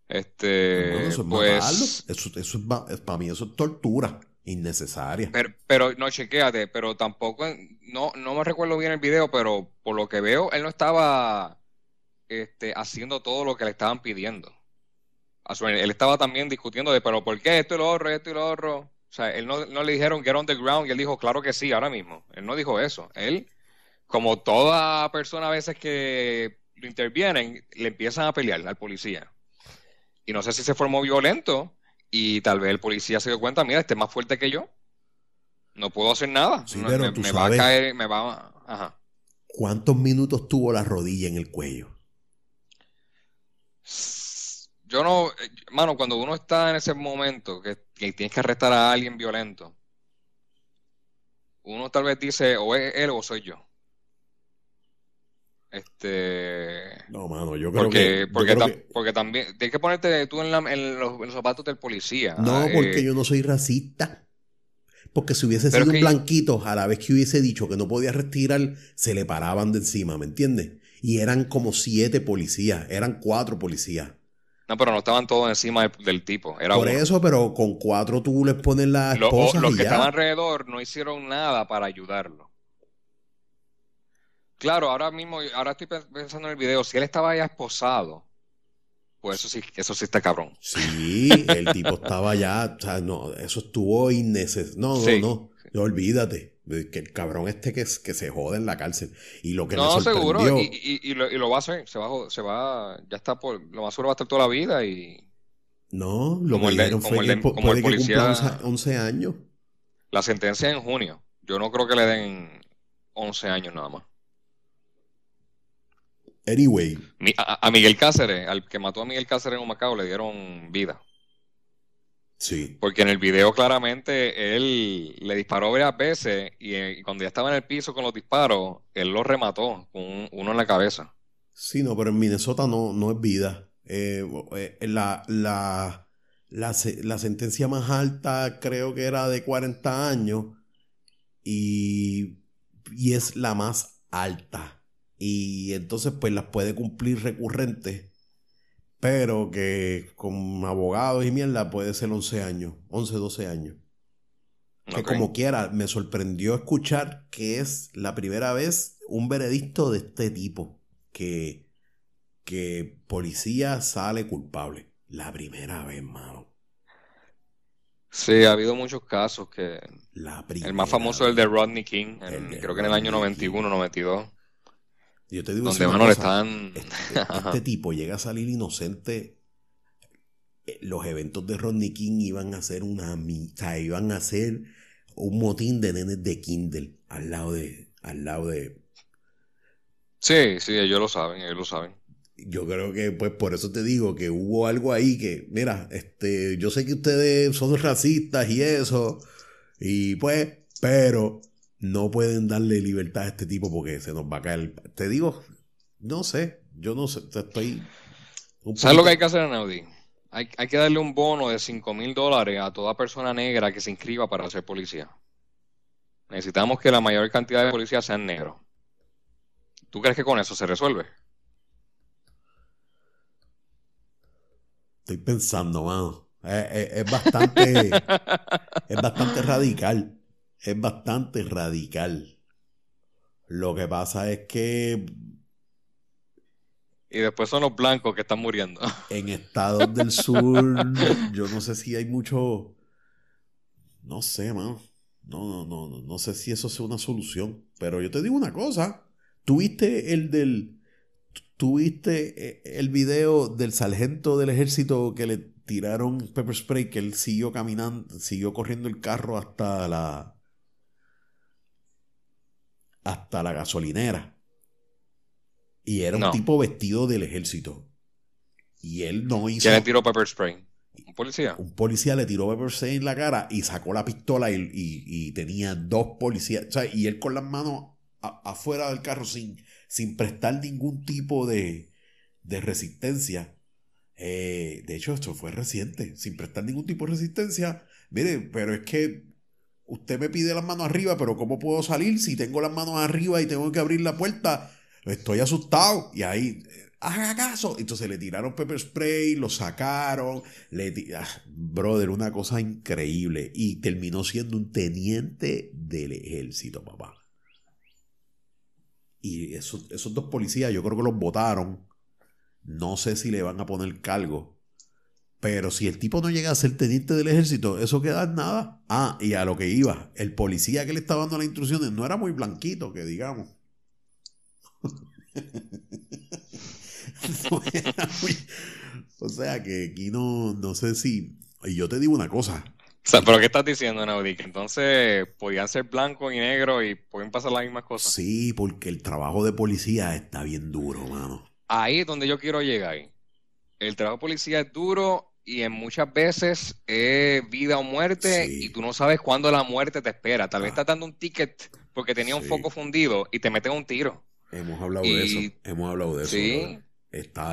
Este, eso es pues, eso, eso es, para mí eso es tortura innecesaria. Pero, pero no, chequéate, pero tampoco, no, no me recuerdo bien el video, pero por lo que veo, él no estaba este, haciendo todo lo que le estaban pidiendo. Él estaba también discutiendo de, pero ¿por qué esto y lo otro, esto y lo otro? O sea, él no, le dijeron get on the ground y él dijo, claro que sí, ahora mismo. Él no dijo eso. Él, como toda persona a veces que lo intervienen, le empiezan a pelear al policía. Y no sé si se formó violento y tal vez el policía se dio cuenta, mira, este es más fuerte que yo. No puedo hacer nada. me, va a caer, me va a... Ajá. ¿Cuántos minutos tuvo la rodilla en el cuello? Yo no, eh, mano, cuando uno está en ese momento que, tienes que arrestar a alguien violento, uno tal vez dice, o es él o soy yo. Este. No, mano, yo creo que. Porque, también. Tienes que ponerte tú en, los, zapatos del policía. No, ah, porque eh, yo no soy racista. Porque si hubiese sido un blanquito, a la vez que hubiese dicho que no podía retirar, se le paraban de encima, ¿me entiendes? Y eran como siete policías, eran cuatro policías. No, pero no estaban todos encima del, tipo. Era Por eso, pero con cuatro tú les pones la esposa Los que estaban alrededor no hicieron nada para ayudarlo. Claro, ahora mismo, ahora estoy pensando en el video, si él estaba ya esposado, pues eso sí, eso sí está cabrón. Sí, el tipo estaba ya, o sea, no, eso estuvo innecesario. No, no, no, olvídate que el cabrón este que, que se jode en la cárcel. Y lo que no, seguro, y, y, lo, y, lo, va a hacer, se va, se va, ya está por, lo más seguro va a estar toda la vida y... No, lo como que el, fue que como el policía, 11 años. La sentencia en junio. Yo no creo que le den 11 años nada más. Anyway. a, Miguel Cáceres, al que mató a Miguel Cáceres en un Macao, le dieron vida. Sí. Porque en el video claramente él le disparó varias veces y, cuando ya estaba en el piso con los disparos, él lo remató con uno en la cabeza. Sí, no, pero en Minnesota no, no es vida. Eh, eh, la, la, la, sentencia más alta creo que era de 40 años y, y es la más alta. Y entonces pues las puede cumplir recurrentes pero que con abogados y mierda puede ser 11 años, 11, 12 años. Que como quiera, me sorprendió escuchar que es la primera vez un veredicto de este tipo, que, que policía sale culpable. La primera vez, mano. Sí, ha habido muchos casos que... el más famoso es el de Rodney King, creo que en el año 91, 92. Yo te digo, donde están... Este, este, tipo llega a salir inocente. Eh, los eventos de Rodney King iban a ser una o iban a ser un motín de nenes de Kindle al lado de, al lado de. Sí, sí, ellos lo saben, ellos lo saben. Yo creo que, pues, por eso te digo que hubo algo ahí que, mira, este, yo sé que ustedes son racistas y eso, y pues, pero no pueden darle libertad a este tipo porque se nos va a caer. Te digo, no sé, yo no sé, estoy... ¿Sabes lo que hay que hacer, Anaudi? Hay, hay que darle un bono de 5 mil dólares a toda persona negra que se inscriba para ser policía. Necesitamos que la mayor cantidad de policías sean negros. ¿Tú crees que con eso se resuelve? Estoy pensando, mano. es bastante. es bastante radical es bastante radical. Lo que pasa es que. Y después son los blancos que están muriendo. En estados del sur, yo no sé si hay mucho. No sé, mano. No, no, no, no sé si eso sea una solución. Pero yo te digo una cosa. ¿Tuviste el del. ¿Tuviste eh, el video del sargento del ejército que le tiraron pepper spray? Que él siguió caminando, siguió corriendo el carro hasta la. Hasta la gasolinera. Y era un tipo vestido del ejército. Y él no hizo. ¿Quién le tiró pepper spray? ¿Un policía? Un policía le tiró pepper spray en la cara y sacó la pistola y, tenía dos policías. O sea, y él con las manos afuera del carro sin, sin prestar ningún tipo de, de resistencia. Eh, de hecho, esto fue reciente, sin prestar ningún tipo de resistencia. Mire, pero es que usted me pide las manos arriba, pero ¿cómo puedo salir si tengo las manos arriba y tengo que abrir la puerta? Estoy asustado. Y ahí, haga caso. Entonces le tiraron pepper spray, lo sacaron. Le ah, brother, una cosa increíble. Y terminó siendo un teniente del ejército, papá. Y esos, esos dos policías, yo creo que los votaron. No sé si le van a poner cargo. Pero si el tipo no llega a ser teniente del ejército, eso queda en nada. Ah, y a lo que iba, el policía que le estaba dando las instrucciones no era muy blanquito, que digamos. O sea que aquí no, no sé si. Y yo te digo una cosa. O sea, pero ¿qué estás diciendo, Naudi? Que entonces podían ser blanco y negro y pueden pasar las mismas cosas. Sí, porque el trabajo de policía está bien duro, mano. Ahí es donde yo quiero llegar. El trabajo de policía es duro y en muchas veces es vida o muerte y tú no sabes cuándo la muerte te espera. Tal vez ah. estás dando un ticket porque tenía un foco fundido y te meten un tiro. Hemos hablado de eso. Hemos hablado de eso. Sí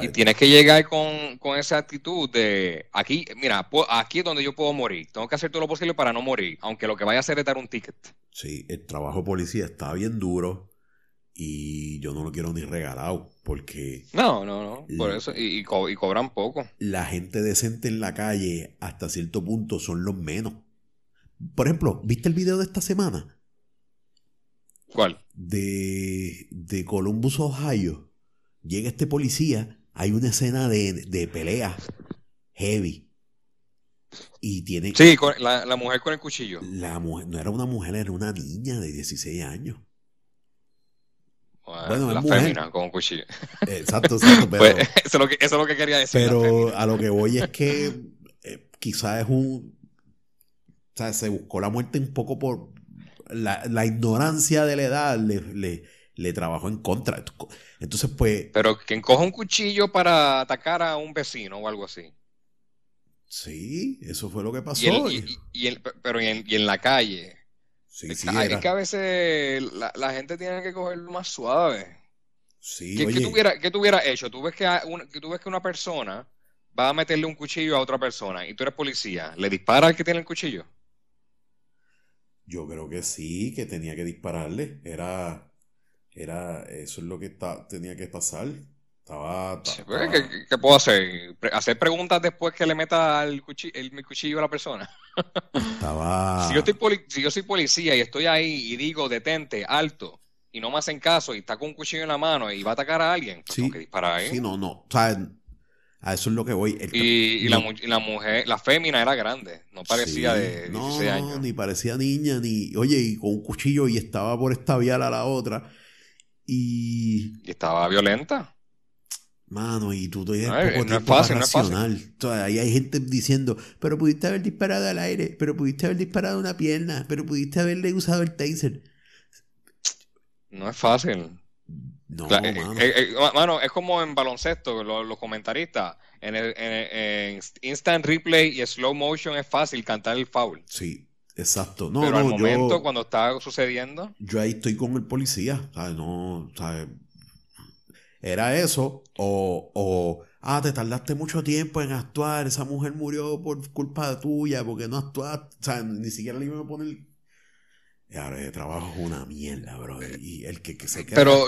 y tienes que llegar con, esa actitud de aquí, mira, aquí es donde yo puedo morir. Tengo que hacer todo lo posible para no morir, aunque lo que vaya a hacer es dar un ticket. Sí, el trabajo policía está bien duro y yo no lo quiero ni regalado porque... No, no, no, por eso, y, cobran poco. La gente decente en la calle hasta cierto punto son los menos. Por ejemplo, ¿viste el video de esta semana? ¿Cuál? De, de Columbus, Ohio Llega este policía, hay una escena de, pelea heavy. Y tiene. Sí, la, mujer con el cuchillo. La mujer, no era una mujer, era una niña de 16 años. Bueno, la fémina con un cuchillo. Exacto, exacto. Pues, pero, eso, es lo que, eso, es lo que, quería decir. Pero a lo que voy es que eh, quizás es un. O sea, se buscó la muerte un poco por. La, ignorancia de la edad le, le, le trabajó en contra. Entonces, pues. Pero quien coja un cuchillo para atacar a un vecino o algo así. Sí, eso fue lo que pasó. Y pero y en, la calle. Sí, sí, es que a veces la, gente tiene que cogerlo más suave. Sí, ¿Qué, tuviera, ¿qué tuviera hecho? Tú ves que, que tú ves que una persona va a meterle un cuchillo a otra persona y tú eres policía. ¿Le dispara al que tiene el cuchillo? Yo creo que sí, que tenía que dispararle. Era era, eso es lo que tenía que pasar. Estaba, ¿Qué, puedo hacer? ¿Hacer preguntas después que le meta el cuchillo, el, cuchillo a la persona? Estaba... si, yo si yo soy policía y estoy ahí y digo detente, alto, y no me hacen caso y está con un cuchillo en la mano y va a atacar a alguien, pues sí, que disparar Sí, no, no. O sea, a eso es lo que voy. y, la, mujer, la fémina era grande, no parecía de 16 años. ni parecía niña, ni, oye, y con un cuchillo y estaba por estaviar a la otra. Y... estaba violenta. Mano, y tú tienes poco no es fácil, racional. ahí hay gente diciendo, pero pudiste haber disparado al aire, pero pudiste haber disparado una pierna, pero pudiste haberle usado el taser. No es fácil. No, eh, mano. Eh, eh, mano. es como en baloncesto, los, comentaristas. En, el, en, instant replay y slow motion es fácil cantar el foul. Sí, Exacto. No, Pero al momento, cuando está sucediendo. Yo ahí estoy con el policía. ¿sabes? No, ¿sabes? Era eso. O, o, ah, te tardaste mucho tiempo en actuar. Esa mujer murió por culpa tuya porque no actuaste. O sea, ni siquiera le iban a poner. Y ahora el trabajo es una mierda, bro. Y el que, que se queda. Pero,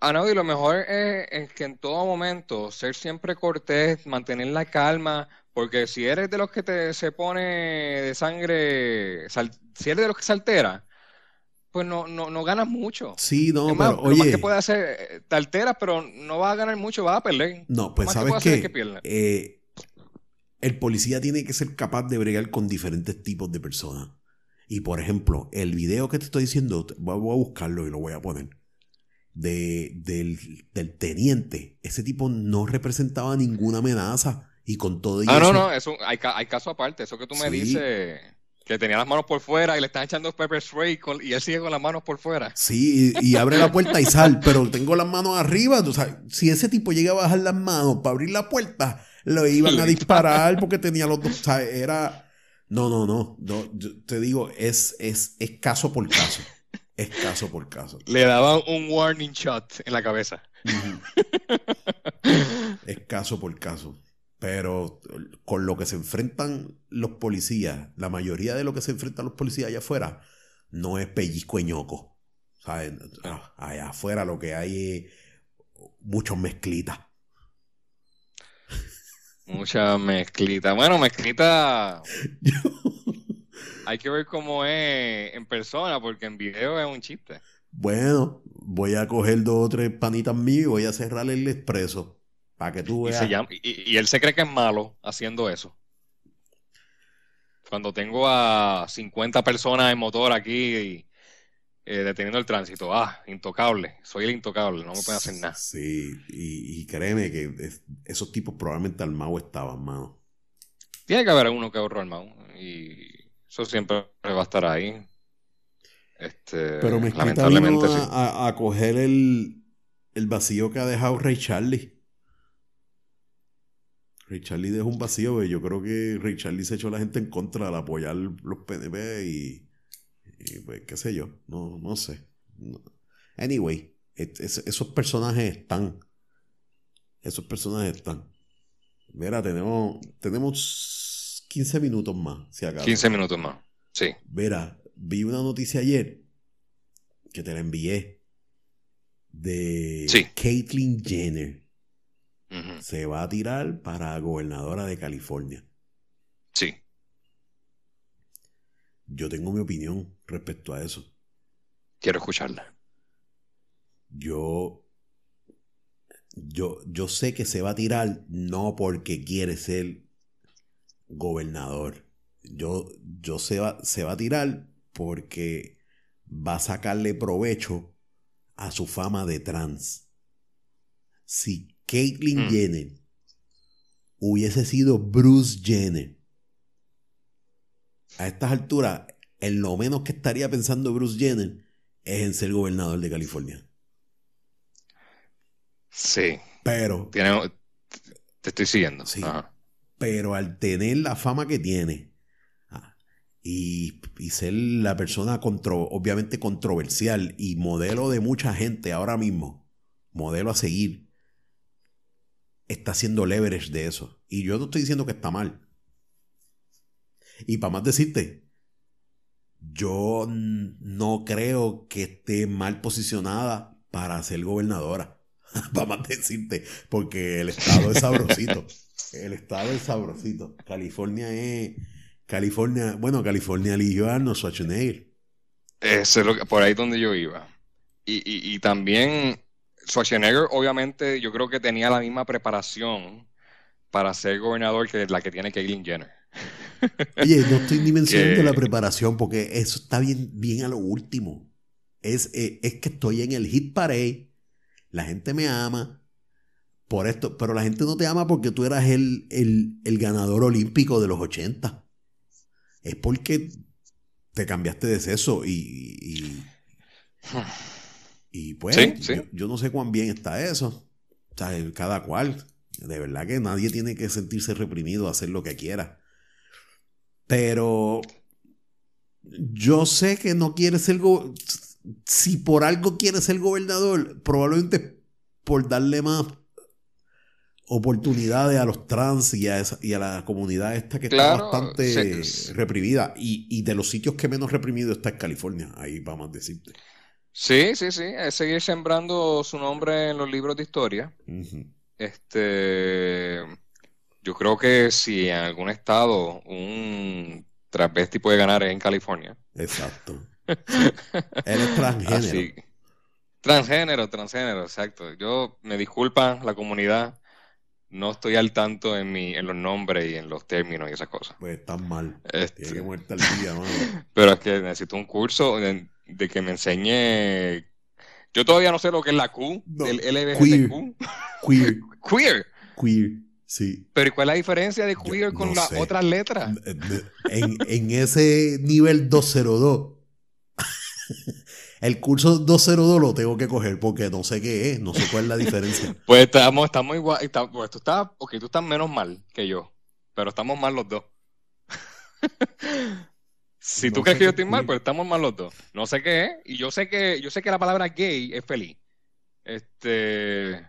Anaudi, lo mejor es, es que en todo momento ser siempre cortés, mantener la calma porque si eres de los que te se pone de sangre, si eres de los que se altera, pues no, no, no ganas mucho. Sí, no, pero oye. Lo más que puede hacer, eh, te alteras, pero no vas a ganar mucho, vas a perder. No, pues sabes que, eh, el policía tiene que ser capaz de bregar con diferentes tipos de personas. Y por ejemplo, el video que te estoy diciendo, voy a buscarlo y lo voy a poner. De, del, del teniente. Ese tipo no representaba ninguna amenaza. Y con todo Ah, no, no, eso, hay, hay caso aparte. Eso que tú me dices que tenía las manos por fuera y le están echando pepper spray y él sigue con las manos por fuera. Sí, y, abre la puerta y sal, pero tengo las manos arriba. O sea, si ese tipo llega a bajar las manos para abrir la puerta, lo iban a disparar porque tenía los dos. O sea, era. No, no, no. no te digo, es, es, es caso por caso. Es caso por caso. Le daban un warning shot en la cabeza. es caso por caso. Pero con lo que se enfrentan los policías, la mayoría de lo que se enfrentan los policías allá afuera, no es pellizco ñoco. Ah, allá afuera lo que hay es muchos mezclitas. Mucha mezclita. Bueno, mezclita. hay que ver cómo es en persona, porque en video es un chiste. Bueno, voy a coger dos o tres panitas míos y voy a cerrar el expreso que tú Y, él se cree que es malo haciendo eso. Cuando tengo a 50 personas en motor aquí eh, deteniendo el tránsito, ah, intocable, soy el intocable, no me pueden hacer nada. Sí, y, créeme que esos tipos probablemente armados estaban, mano. Tiene que haber uno que ahorró armado, y eso siempre va a estar ahí. Este, Pero me lamentablemente a, a, coger el, el vacío que ha dejado Ray Charlie. Ray Charlie dejó un vacío, yo creo que Ray Charlie se echó a la gente en contra al apoyar los PNP y, pues qué sé yo, no, no sé. Anyway, esos personajes están. Esos personajes están. Mira, tenemos, tenemos 15 minutos más, si acaso. 15 minutos más, sí. Mira, vi una noticia ayer que te la envié de Caitlyn Jenner se va a tirar para gobernadora de California. Sí. Yo tengo mi opinión respecto a eso. Quiero escucharla. Yo, yo, yo sé que se va a tirar no porque quiere ser gobernador. Yo, yo se va, se va a tirar porque va a sacarle provecho a su fama de trans. Si Caitlyn mm. Jenner hubiese sido Bruce Jenner, a estas alturas, en lo menos que estaría pensando Bruce Jenner es en ser gobernador de California. Sí. Pero. te estoy siguiendo. Sí. Pero al tener la fama que tiene ah, y, y ser la persona obviamente controversial y modelo de mucha gente ahora mismo, modelo a seguir, está haciendo leverage de eso. Y yo no estoy diciendo que está mal. Y para más decirte, yo no creo que esté mal posicionada para ser gobernadora. para más decirte, porque el estado es sabrosito. el estado es sabrosito. California es. California, bueno, California eligió a Arnold Schwarzenegger. Eso es lo que, por ahí donde yo iba. Y, y, y también Schwarzenegger, obviamente, yo creo que tenía la misma preparación para ser gobernador que la que tiene Caitlyn Jenner. Oye, no estoy ni mencionando la preparación porque eso está bien, bien a lo último. Es, eh, es, que estoy en el hit parade, la gente me ama por esto, pero la gente no te ama porque tú eras el, el ganador olímpico de los 80. Es porque te cambiaste de sexo y, y Y pues, Yo, no sé cuán bien está eso. O sea, cada cual. De verdad que nadie tiene que sentirse reprimido a hacer lo que quiera. Pero yo sé que no quiere ser si por algo quiere ser gobernador, probablemente por darle más oportunidades a los trans y a, y a la comunidad esta que está bastante reprimida. Y, y, de los sitios que menos reprimido está en California. Ahí vamos a decirte. Sí, sí, sí, es seguir sembrando su nombre en los libros de historia. Este, yo creo que si en algún estado un travesti puede ganar es en California. Exacto. Él es transgénero. Transgénero, transgénero, exacto. Yo me disculpa la comunidad. No estoy al tanto en, mi, en los nombres y en los términos y esas cosas. Pues están mal. Este... Tiene que muerta el día, Pero es que necesito un curso de, que me enseñe. Yo todavía no sé lo que es la Q, el LGBTQ. Queer. Queer. Queer. Sí. Pero ¿cuál es la diferencia de queer con las otras letras? En, en, ese nivel 202, el curso 202 lo tengo que coger porque no sé qué es, no sé cuál es la diferencia. pues estamos, estamos igual, pues tú estás, ok, tú estás menos mal que yo, pero estamos mal los dos. si tú crees que yo estoy mal, pues estamos mal los dos. No sé qué es, y yo sé que, yo sé que la palabra gay es feliz. Este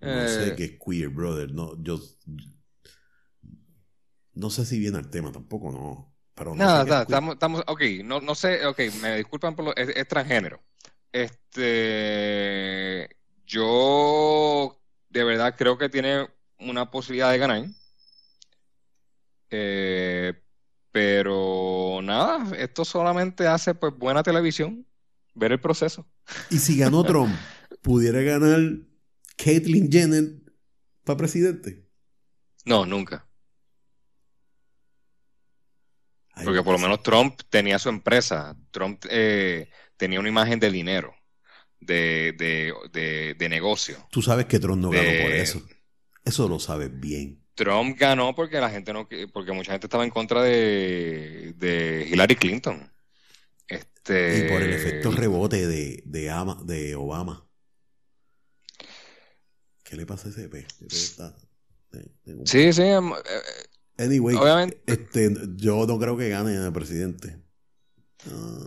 no sé eh, qué es queer, brother. No, yo. No sé si viene al tema tampoco, no. Pero no estamos, estamos, ok, no, no sé, ok, me disculpan por lo, es, transgénero. Este, yo de verdad creo que tiene una posibilidad de ganar. Eh, pero nada, esto solamente hace pues buena televisión, ver el proceso. Y si ganó Trump, pudiera ganar Caitlyn Jenner para presidente? No, nunca. Porque por lo menos Trump tenía su empresa. Trump eh, tenía una imagen de dinero, de, de, negocio. Tú sabes que Trump no ganó por eso. Eso lo sabes bien. Trump ganó porque la gente no, porque mucha gente estaba en contra de, de Hillary Clinton. Este, y por el efecto rebote de, de, de Obama. ¿Qué le pasa a ese EP? Sí, sí. Em, eh, anyway, obviamente. Este, yo no creo que gane el presidente.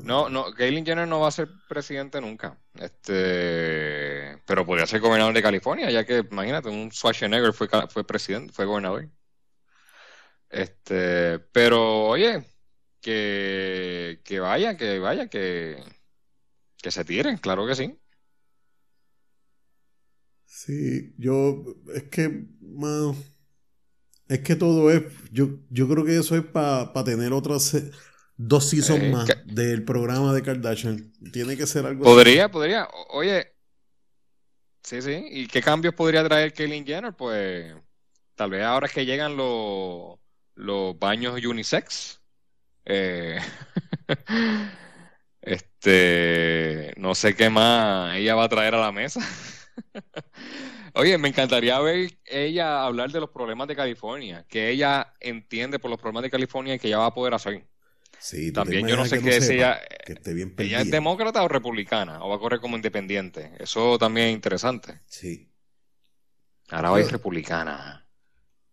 No, no, Galen Jenner no va a ser presidente nunca. Este, pero podría ser gobernador de California, ya que imagínate, un Schwarzenegger fue, fue presidente, fue gobernador. Este, pero oye, que, que vaya, que vaya, que, que se tiren, claro que sí. Sí, yo, es que, es que todo es, yo, yo creo que eso es para tener otras dos seasons eh, más del programa de Kardashian. Tiene que ser algo Podría, podría. Oye, sí, sí. ¿Y qué cambios podría traer Kaylin Jenner? Pues tal vez ahora que llegan los, los baños unisex. Eh, este, no sé qué más ella va a traer a la mesa. Oye, me encantaría ver ella hablar de los problemas de California, que ella entiende por los problemas de California y que ella va a poder hacer. Sí, También yo no sé qué es ella. ¿Ella es demócrata o republicana? ¿O va a correr como independiente? Eso también es interesante. Sí. Ahora va a ir republicana.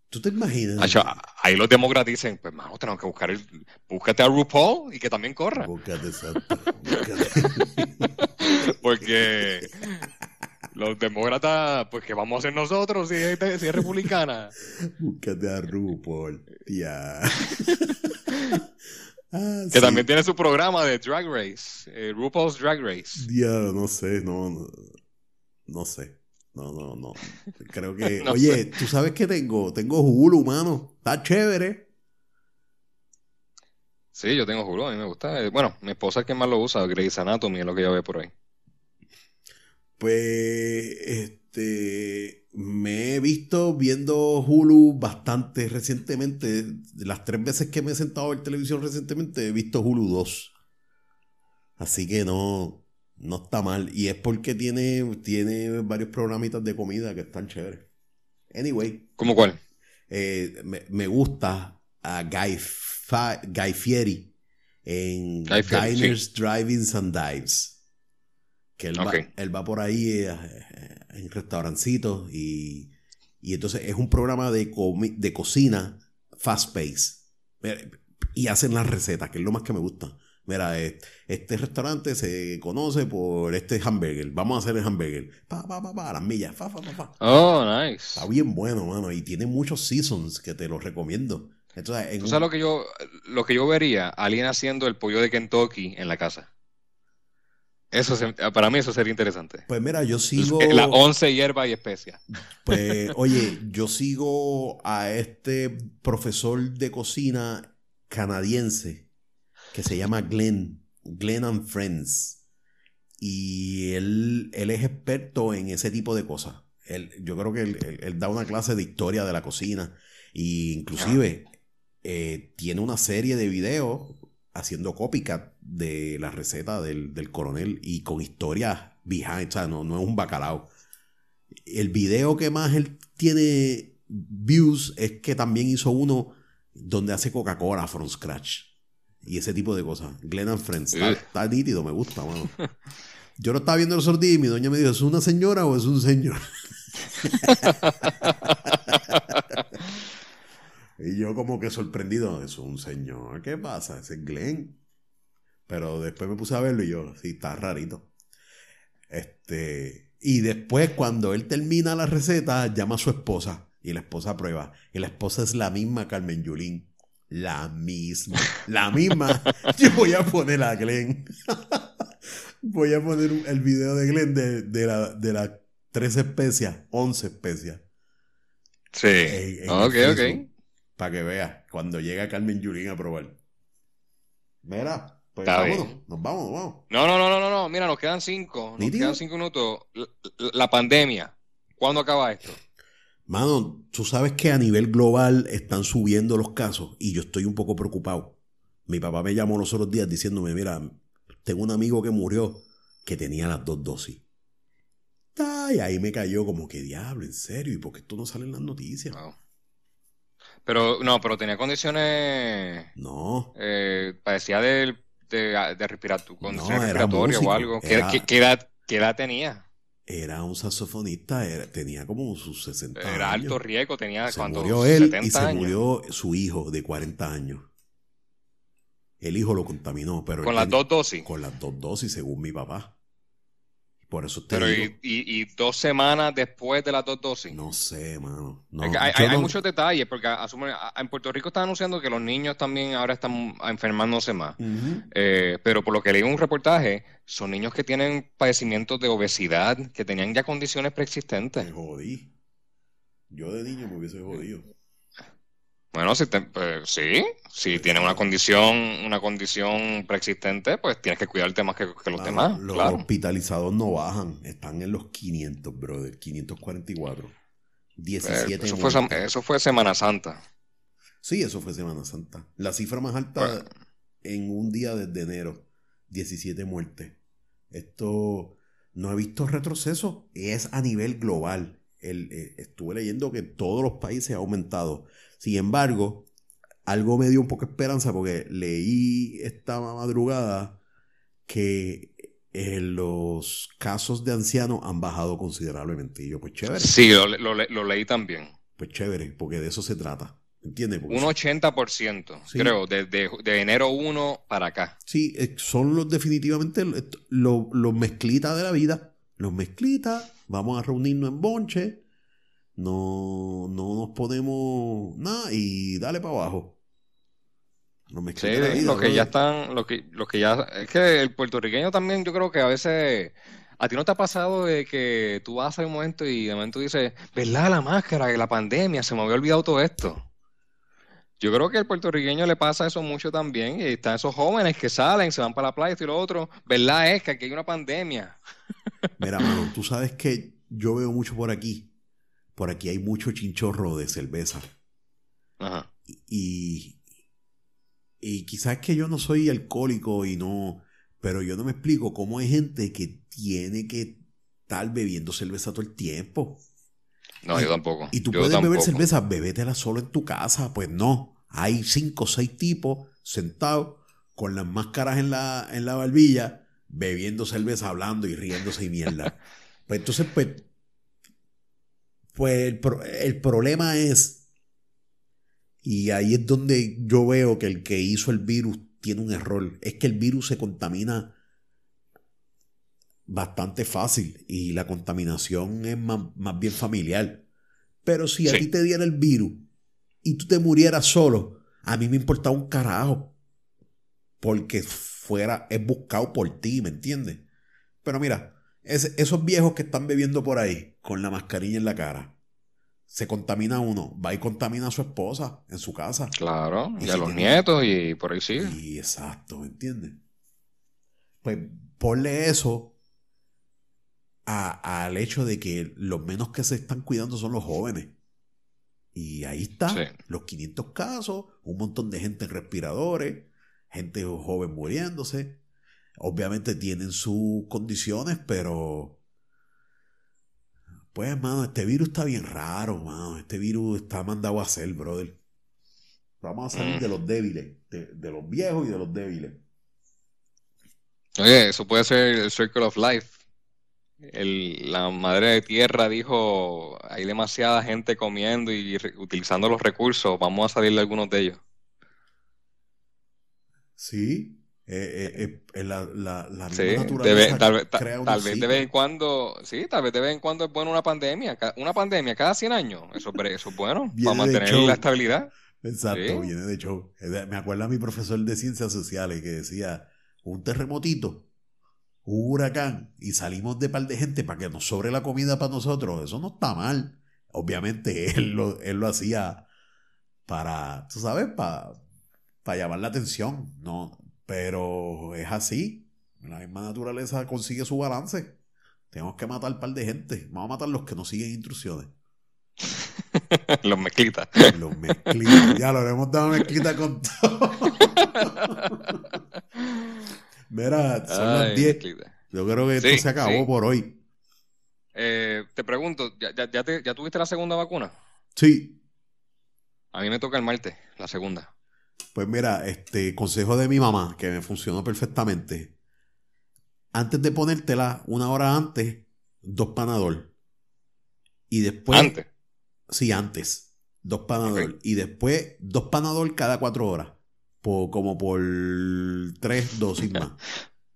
¿Tú te imaginas? ahí los demócratas dicen, pues mano, tenemos que buscar el... Búscate a RuPaul y que también corra. Búscate, exacto. Porque los demócratas, pues, ¿qué vamos a hacer nosotros si es, republicana? Búscate a RuPaul, tía. Ah, que también tiene su programa de Drag Race, eh, RuPaul's Drag Race. Ya, no sé, no, no, sé. No, no, no. Creo que. oye, ¿tú sabes qué tengo? Tengo Hulu, mano. Está chévere. Sí, yo tengo Hulu, a mí me gusta. Bueno, mi esposa es quien más lo usa, Grey's Anatomy es lo que yo veo por ahí. Pues este me he visto viendo Hulu bastante recientemente. Las tres veces que me he sentado a ver televisión recientemente he visto Hulu 2. Así que no, no está mal. Y es porque tiene, tiene varios programitas de comida que están chéveres. Anyway. ¿Cómo cuál? Eh, me, gusta a Guy, Guy Fieri en Diners, Drivings and Dives. Que él, va, por ahí eh, en restaurancitos y, y, entonces es un programa de, de cocina fast pace. Y hacen las recetas, que es lo más que me gusta. Mira, este restaurante se conoce por este hamburger. Vamos a hacer el hamburger. Pa, pa, pa, pa, las millas. Fa, fa, fa, Oh, nice. Está bien bueno, mano. Y tiene muchos seasons que te los recomiendo. Entonces, lo que yo lo que yo vería? Alguien haciendo el pollo de Kentucky en la casa. Eso para mí eso sería interesante. Pues mira, yo sigo... La once hierba y especia. Pues oye, yo sigo a este profesor de cocina canadiense que se llama Glenn Glenn and Friends. Y él, él es experto en ese tipo de cosas. Él, yo creo que él, da una clase de historia de la cocina. E inclusive eh, tiene una serie de videos haciendo copycat de la receta del, coronel y con historias behind, o sea, no, no es un bacalao. El video que más él tiene views es que también hizo uno donde hace Coca-Cola from scratch. Y ese tipo de cosas. Glenn and Friends. Está, nítido, me gusta, mano. Yo lo estaba viendo los días y mi doña me dijo, ¿es una señora o es un señor? y yo como que sorprendido, es un señor, ¿qué pasa? Ese es Glenn. Pero después me puse a verlo y yo, sí, está rarito. Este, y después cuando él termina la receta, llama a su esposa y la esposa prueba. Y la esposa es la misma Carmen Yulín. La misma. La misma. Yo voy a poner a Glenn. voy a poner el video de Glenn de, de, la, de las tres especias, once especias. Sí. ok, ok. Para que veas cuando llega Carmen Yulín a probar. Mira. Pues vámonos, nos vamos, nos vamos. No, no, no, no, no, mira, nos quedan cinco. Nos quedan cinco minutos. la pandemia. ¿Cuándo acaba esto? Mano, tú sabes que a nivel global están subiendo los casos y yo estoy un poco preocupado. Mi papá me llamó los otros días diciéndome, mira, tengo un amigo que murió que tenía las dos dosis. Y ahí me cayó como que diablo, en serio, ¿y por qué esto no sale en las noticias? Pero no, pero tenía condiciones. No. Eh, padecía de, de, respiratoria o algo. ¿Qué, edad, ¿Qué edad tenía? era un saxofonista, tenía como sus 60 años. Era alto riesgo, tenía se murió él y se murió su hijo de 40 años. El hijo lo contaminó, pero... ¿Con las dos dosis? Con las dos dosis, según mi papá. Por eso Pero y, dos semanas después de las dos dosis. No sé, mano. hay, muchos detalles, porque en Puerto Rico están anunciando que los niños también ahora están enfermándose más. Eh, pero por lo que leí en un reportaje, son niños que tienen padecimientos de obesidad, que tenían ya condiciones preexistentes. Me jodí. Yo de niño me hubiese jodido. Bueno, si pues, sí, si tienes una condición, una condición preexistente, pues tienes que cuidarte más que, los demás. Los hospitalizados no bajan, están en los 500, brother, 544. 17 pues, eso, fue, eso fue Semana Santa. Sí, eso fue Semana Santa. La cifra más alta en un día desde enero, 17 muertes. Esto no he visto retroceso, es a nivel global. El, eh, estuve leyendo que todos los países ha aumentado. Sin embargo, algo me dio un poco de esperanza porque leí esta madrugada que eh, los casos de ancianos han bajado considerablemente. Y yo, pues chévere. Sí, lo, leí también. Pues chévere, porque de eso se trata. ¿Entiendes? un 80%, creo, de, de, enero 1 para acá. Sí, eh, son los definitivamente los, los mezclitas de la vida. Los mezclitas, vamos a reunirnos en bonche, no, no nos ponemos nada y dale para abajo. No me sí, lo que ya están, lo que, lo que ya, es que el puertorriqueño también yo creo que a veces, a ti no te ha pasado de que tú vas a un momento y de momento dices, ¿verdad? La máscara, la pandemia, se me había olvidado todo esto. Yo creo que al puertorriqueño le pasa eso mucho también. Y están esos jóvenes que salen, se van para la playa y lo otro. ¿Verdad? Es que aquí hay una pandemia. Mira, mano, tú sabes que yo veo mucho por aquí por aquí hay mucho chinchorro de cerveza. Ajá. Y, y quizás que yo no soy alcohólico y no, pero yo no me explico cómo hay gente que tiene que estar bebiendo cerveza todo el tiempo. No, yo tampoco. Y tú puedes beber cerveza, bebétela solo en tu casa. Pues no, hay cinco o seis tipos sentados con las máscaras en la, en la barbilla, bebiendo cerveza, hablando y riéndose y mierda. pues entonces, pues pues el, problema es, y ahí es donde yo veo que el que hizo el virus tiene un error, es que el virus se contamina bastante fácil y la contaminación es más, bien familiar. Pero si a ti te diera el virus y tú te murieras solo, a mí me importaba un carajo. Porque fuera, es buscado por ti, ¿me entiendes? Pero mira, esos viejos que están bebiendo por ahí con la mascarilla en la cara, se contamina uno, va y contamina a su esposa en su casa. Claro, y, a los nietos y por ahí sigue. Y exacto, ¿me entiendes? pues ponle eso al hecho de que los menos que se están cuidando son los jóvenes. Y ahí está, los 500 casos, un montón de gente en respiradores, gente joven muriéndose. Obviamente tienen sus condiciones, pero... Pues, mano, este virus está bien raro, mano. Este virus está mandado a ser, brother. Vamos a salir de los débiles, de, los viejos y de los débiles. Oye, eso puede ser el Circle of Life. la madre de tierra dijo, hay demasiada gente comiendo y utilizando los recursos, vamos a salir de algunos de ellos. Sí, eh, eh, eh, la, la, naturaleza tal, vez de vez en cuando, sí, tal vez de vez en cuando es bueno una pandemia, una pandemia cada 100 años, eso, eso es bueno, para mantener la estabilidad. Exacto, viene de show. Me acuerdo a mi profesor de ciencias sociales que decía, un terremotito, un huracán, y salimos de par de gente para que nos sobre la comida para nosotros. Eso no está mal. Obviamente él lo, él lo hacía para, tú sabes, para, para llamar la atención. No, pero es así. La misma naturaleza consigue su balance. Tenemos que matar un par de gente. Vamos a matar los que nos siguen instrucciones. los mezclitas. Los mezclitas. Ya lo hemos dado mezclita con todo. Mira, son las 10. Yo creo que esto se acabó por hoy. Eh, te pregunto, ¿ya, ¿ya tuviste la segunda vacuna? Sí. A mí me toca el martes, la segunda. Pues mira, este consejo de mi mamá, que me funcionó perfectamente. Antes de ponértela, una hora antes, dos panadol. Y después. ¿Antes? Sí, antes. Dos panadol. Y después, dos panadol cada cuatro horas. como por tres dosis más.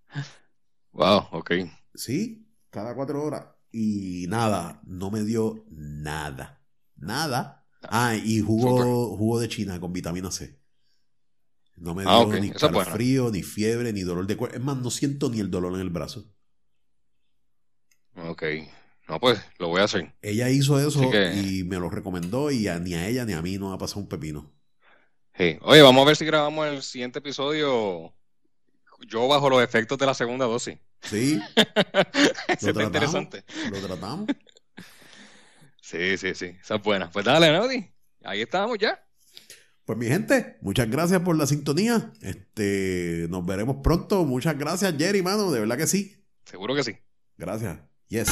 wow, ok. Sí, cada cuatro horas. Y nada, no me dio nada. Nada. Ah, y jugo, jugo de China con vitamina C. No me ah, dio ni frío, ni fiebre, ni dolor de cuerpo. Es más, no siento ni el dolor en el brazo. Ok. No, pues lo voy a hacer. Ella hizo eso y me lo recomendó y ni a ella ni a mí no ha pasado un pepino. Sí. Oye, vamos a ver si grabamos el siguiente episodio yo bajo los efectos de la segunda dosis. Sí. Eso está interesante. Lo tratamos. Sí, sí, sí. Esa es buena. Pues dale, Naudi. Ahí estamos ya. Pues mi gente, muchas gracias por la sintonía. Este, nos veremos pronto. Muchas gracias, Jerry, mano. De verdad que sí. Seguro que sí. Gracias. Yes.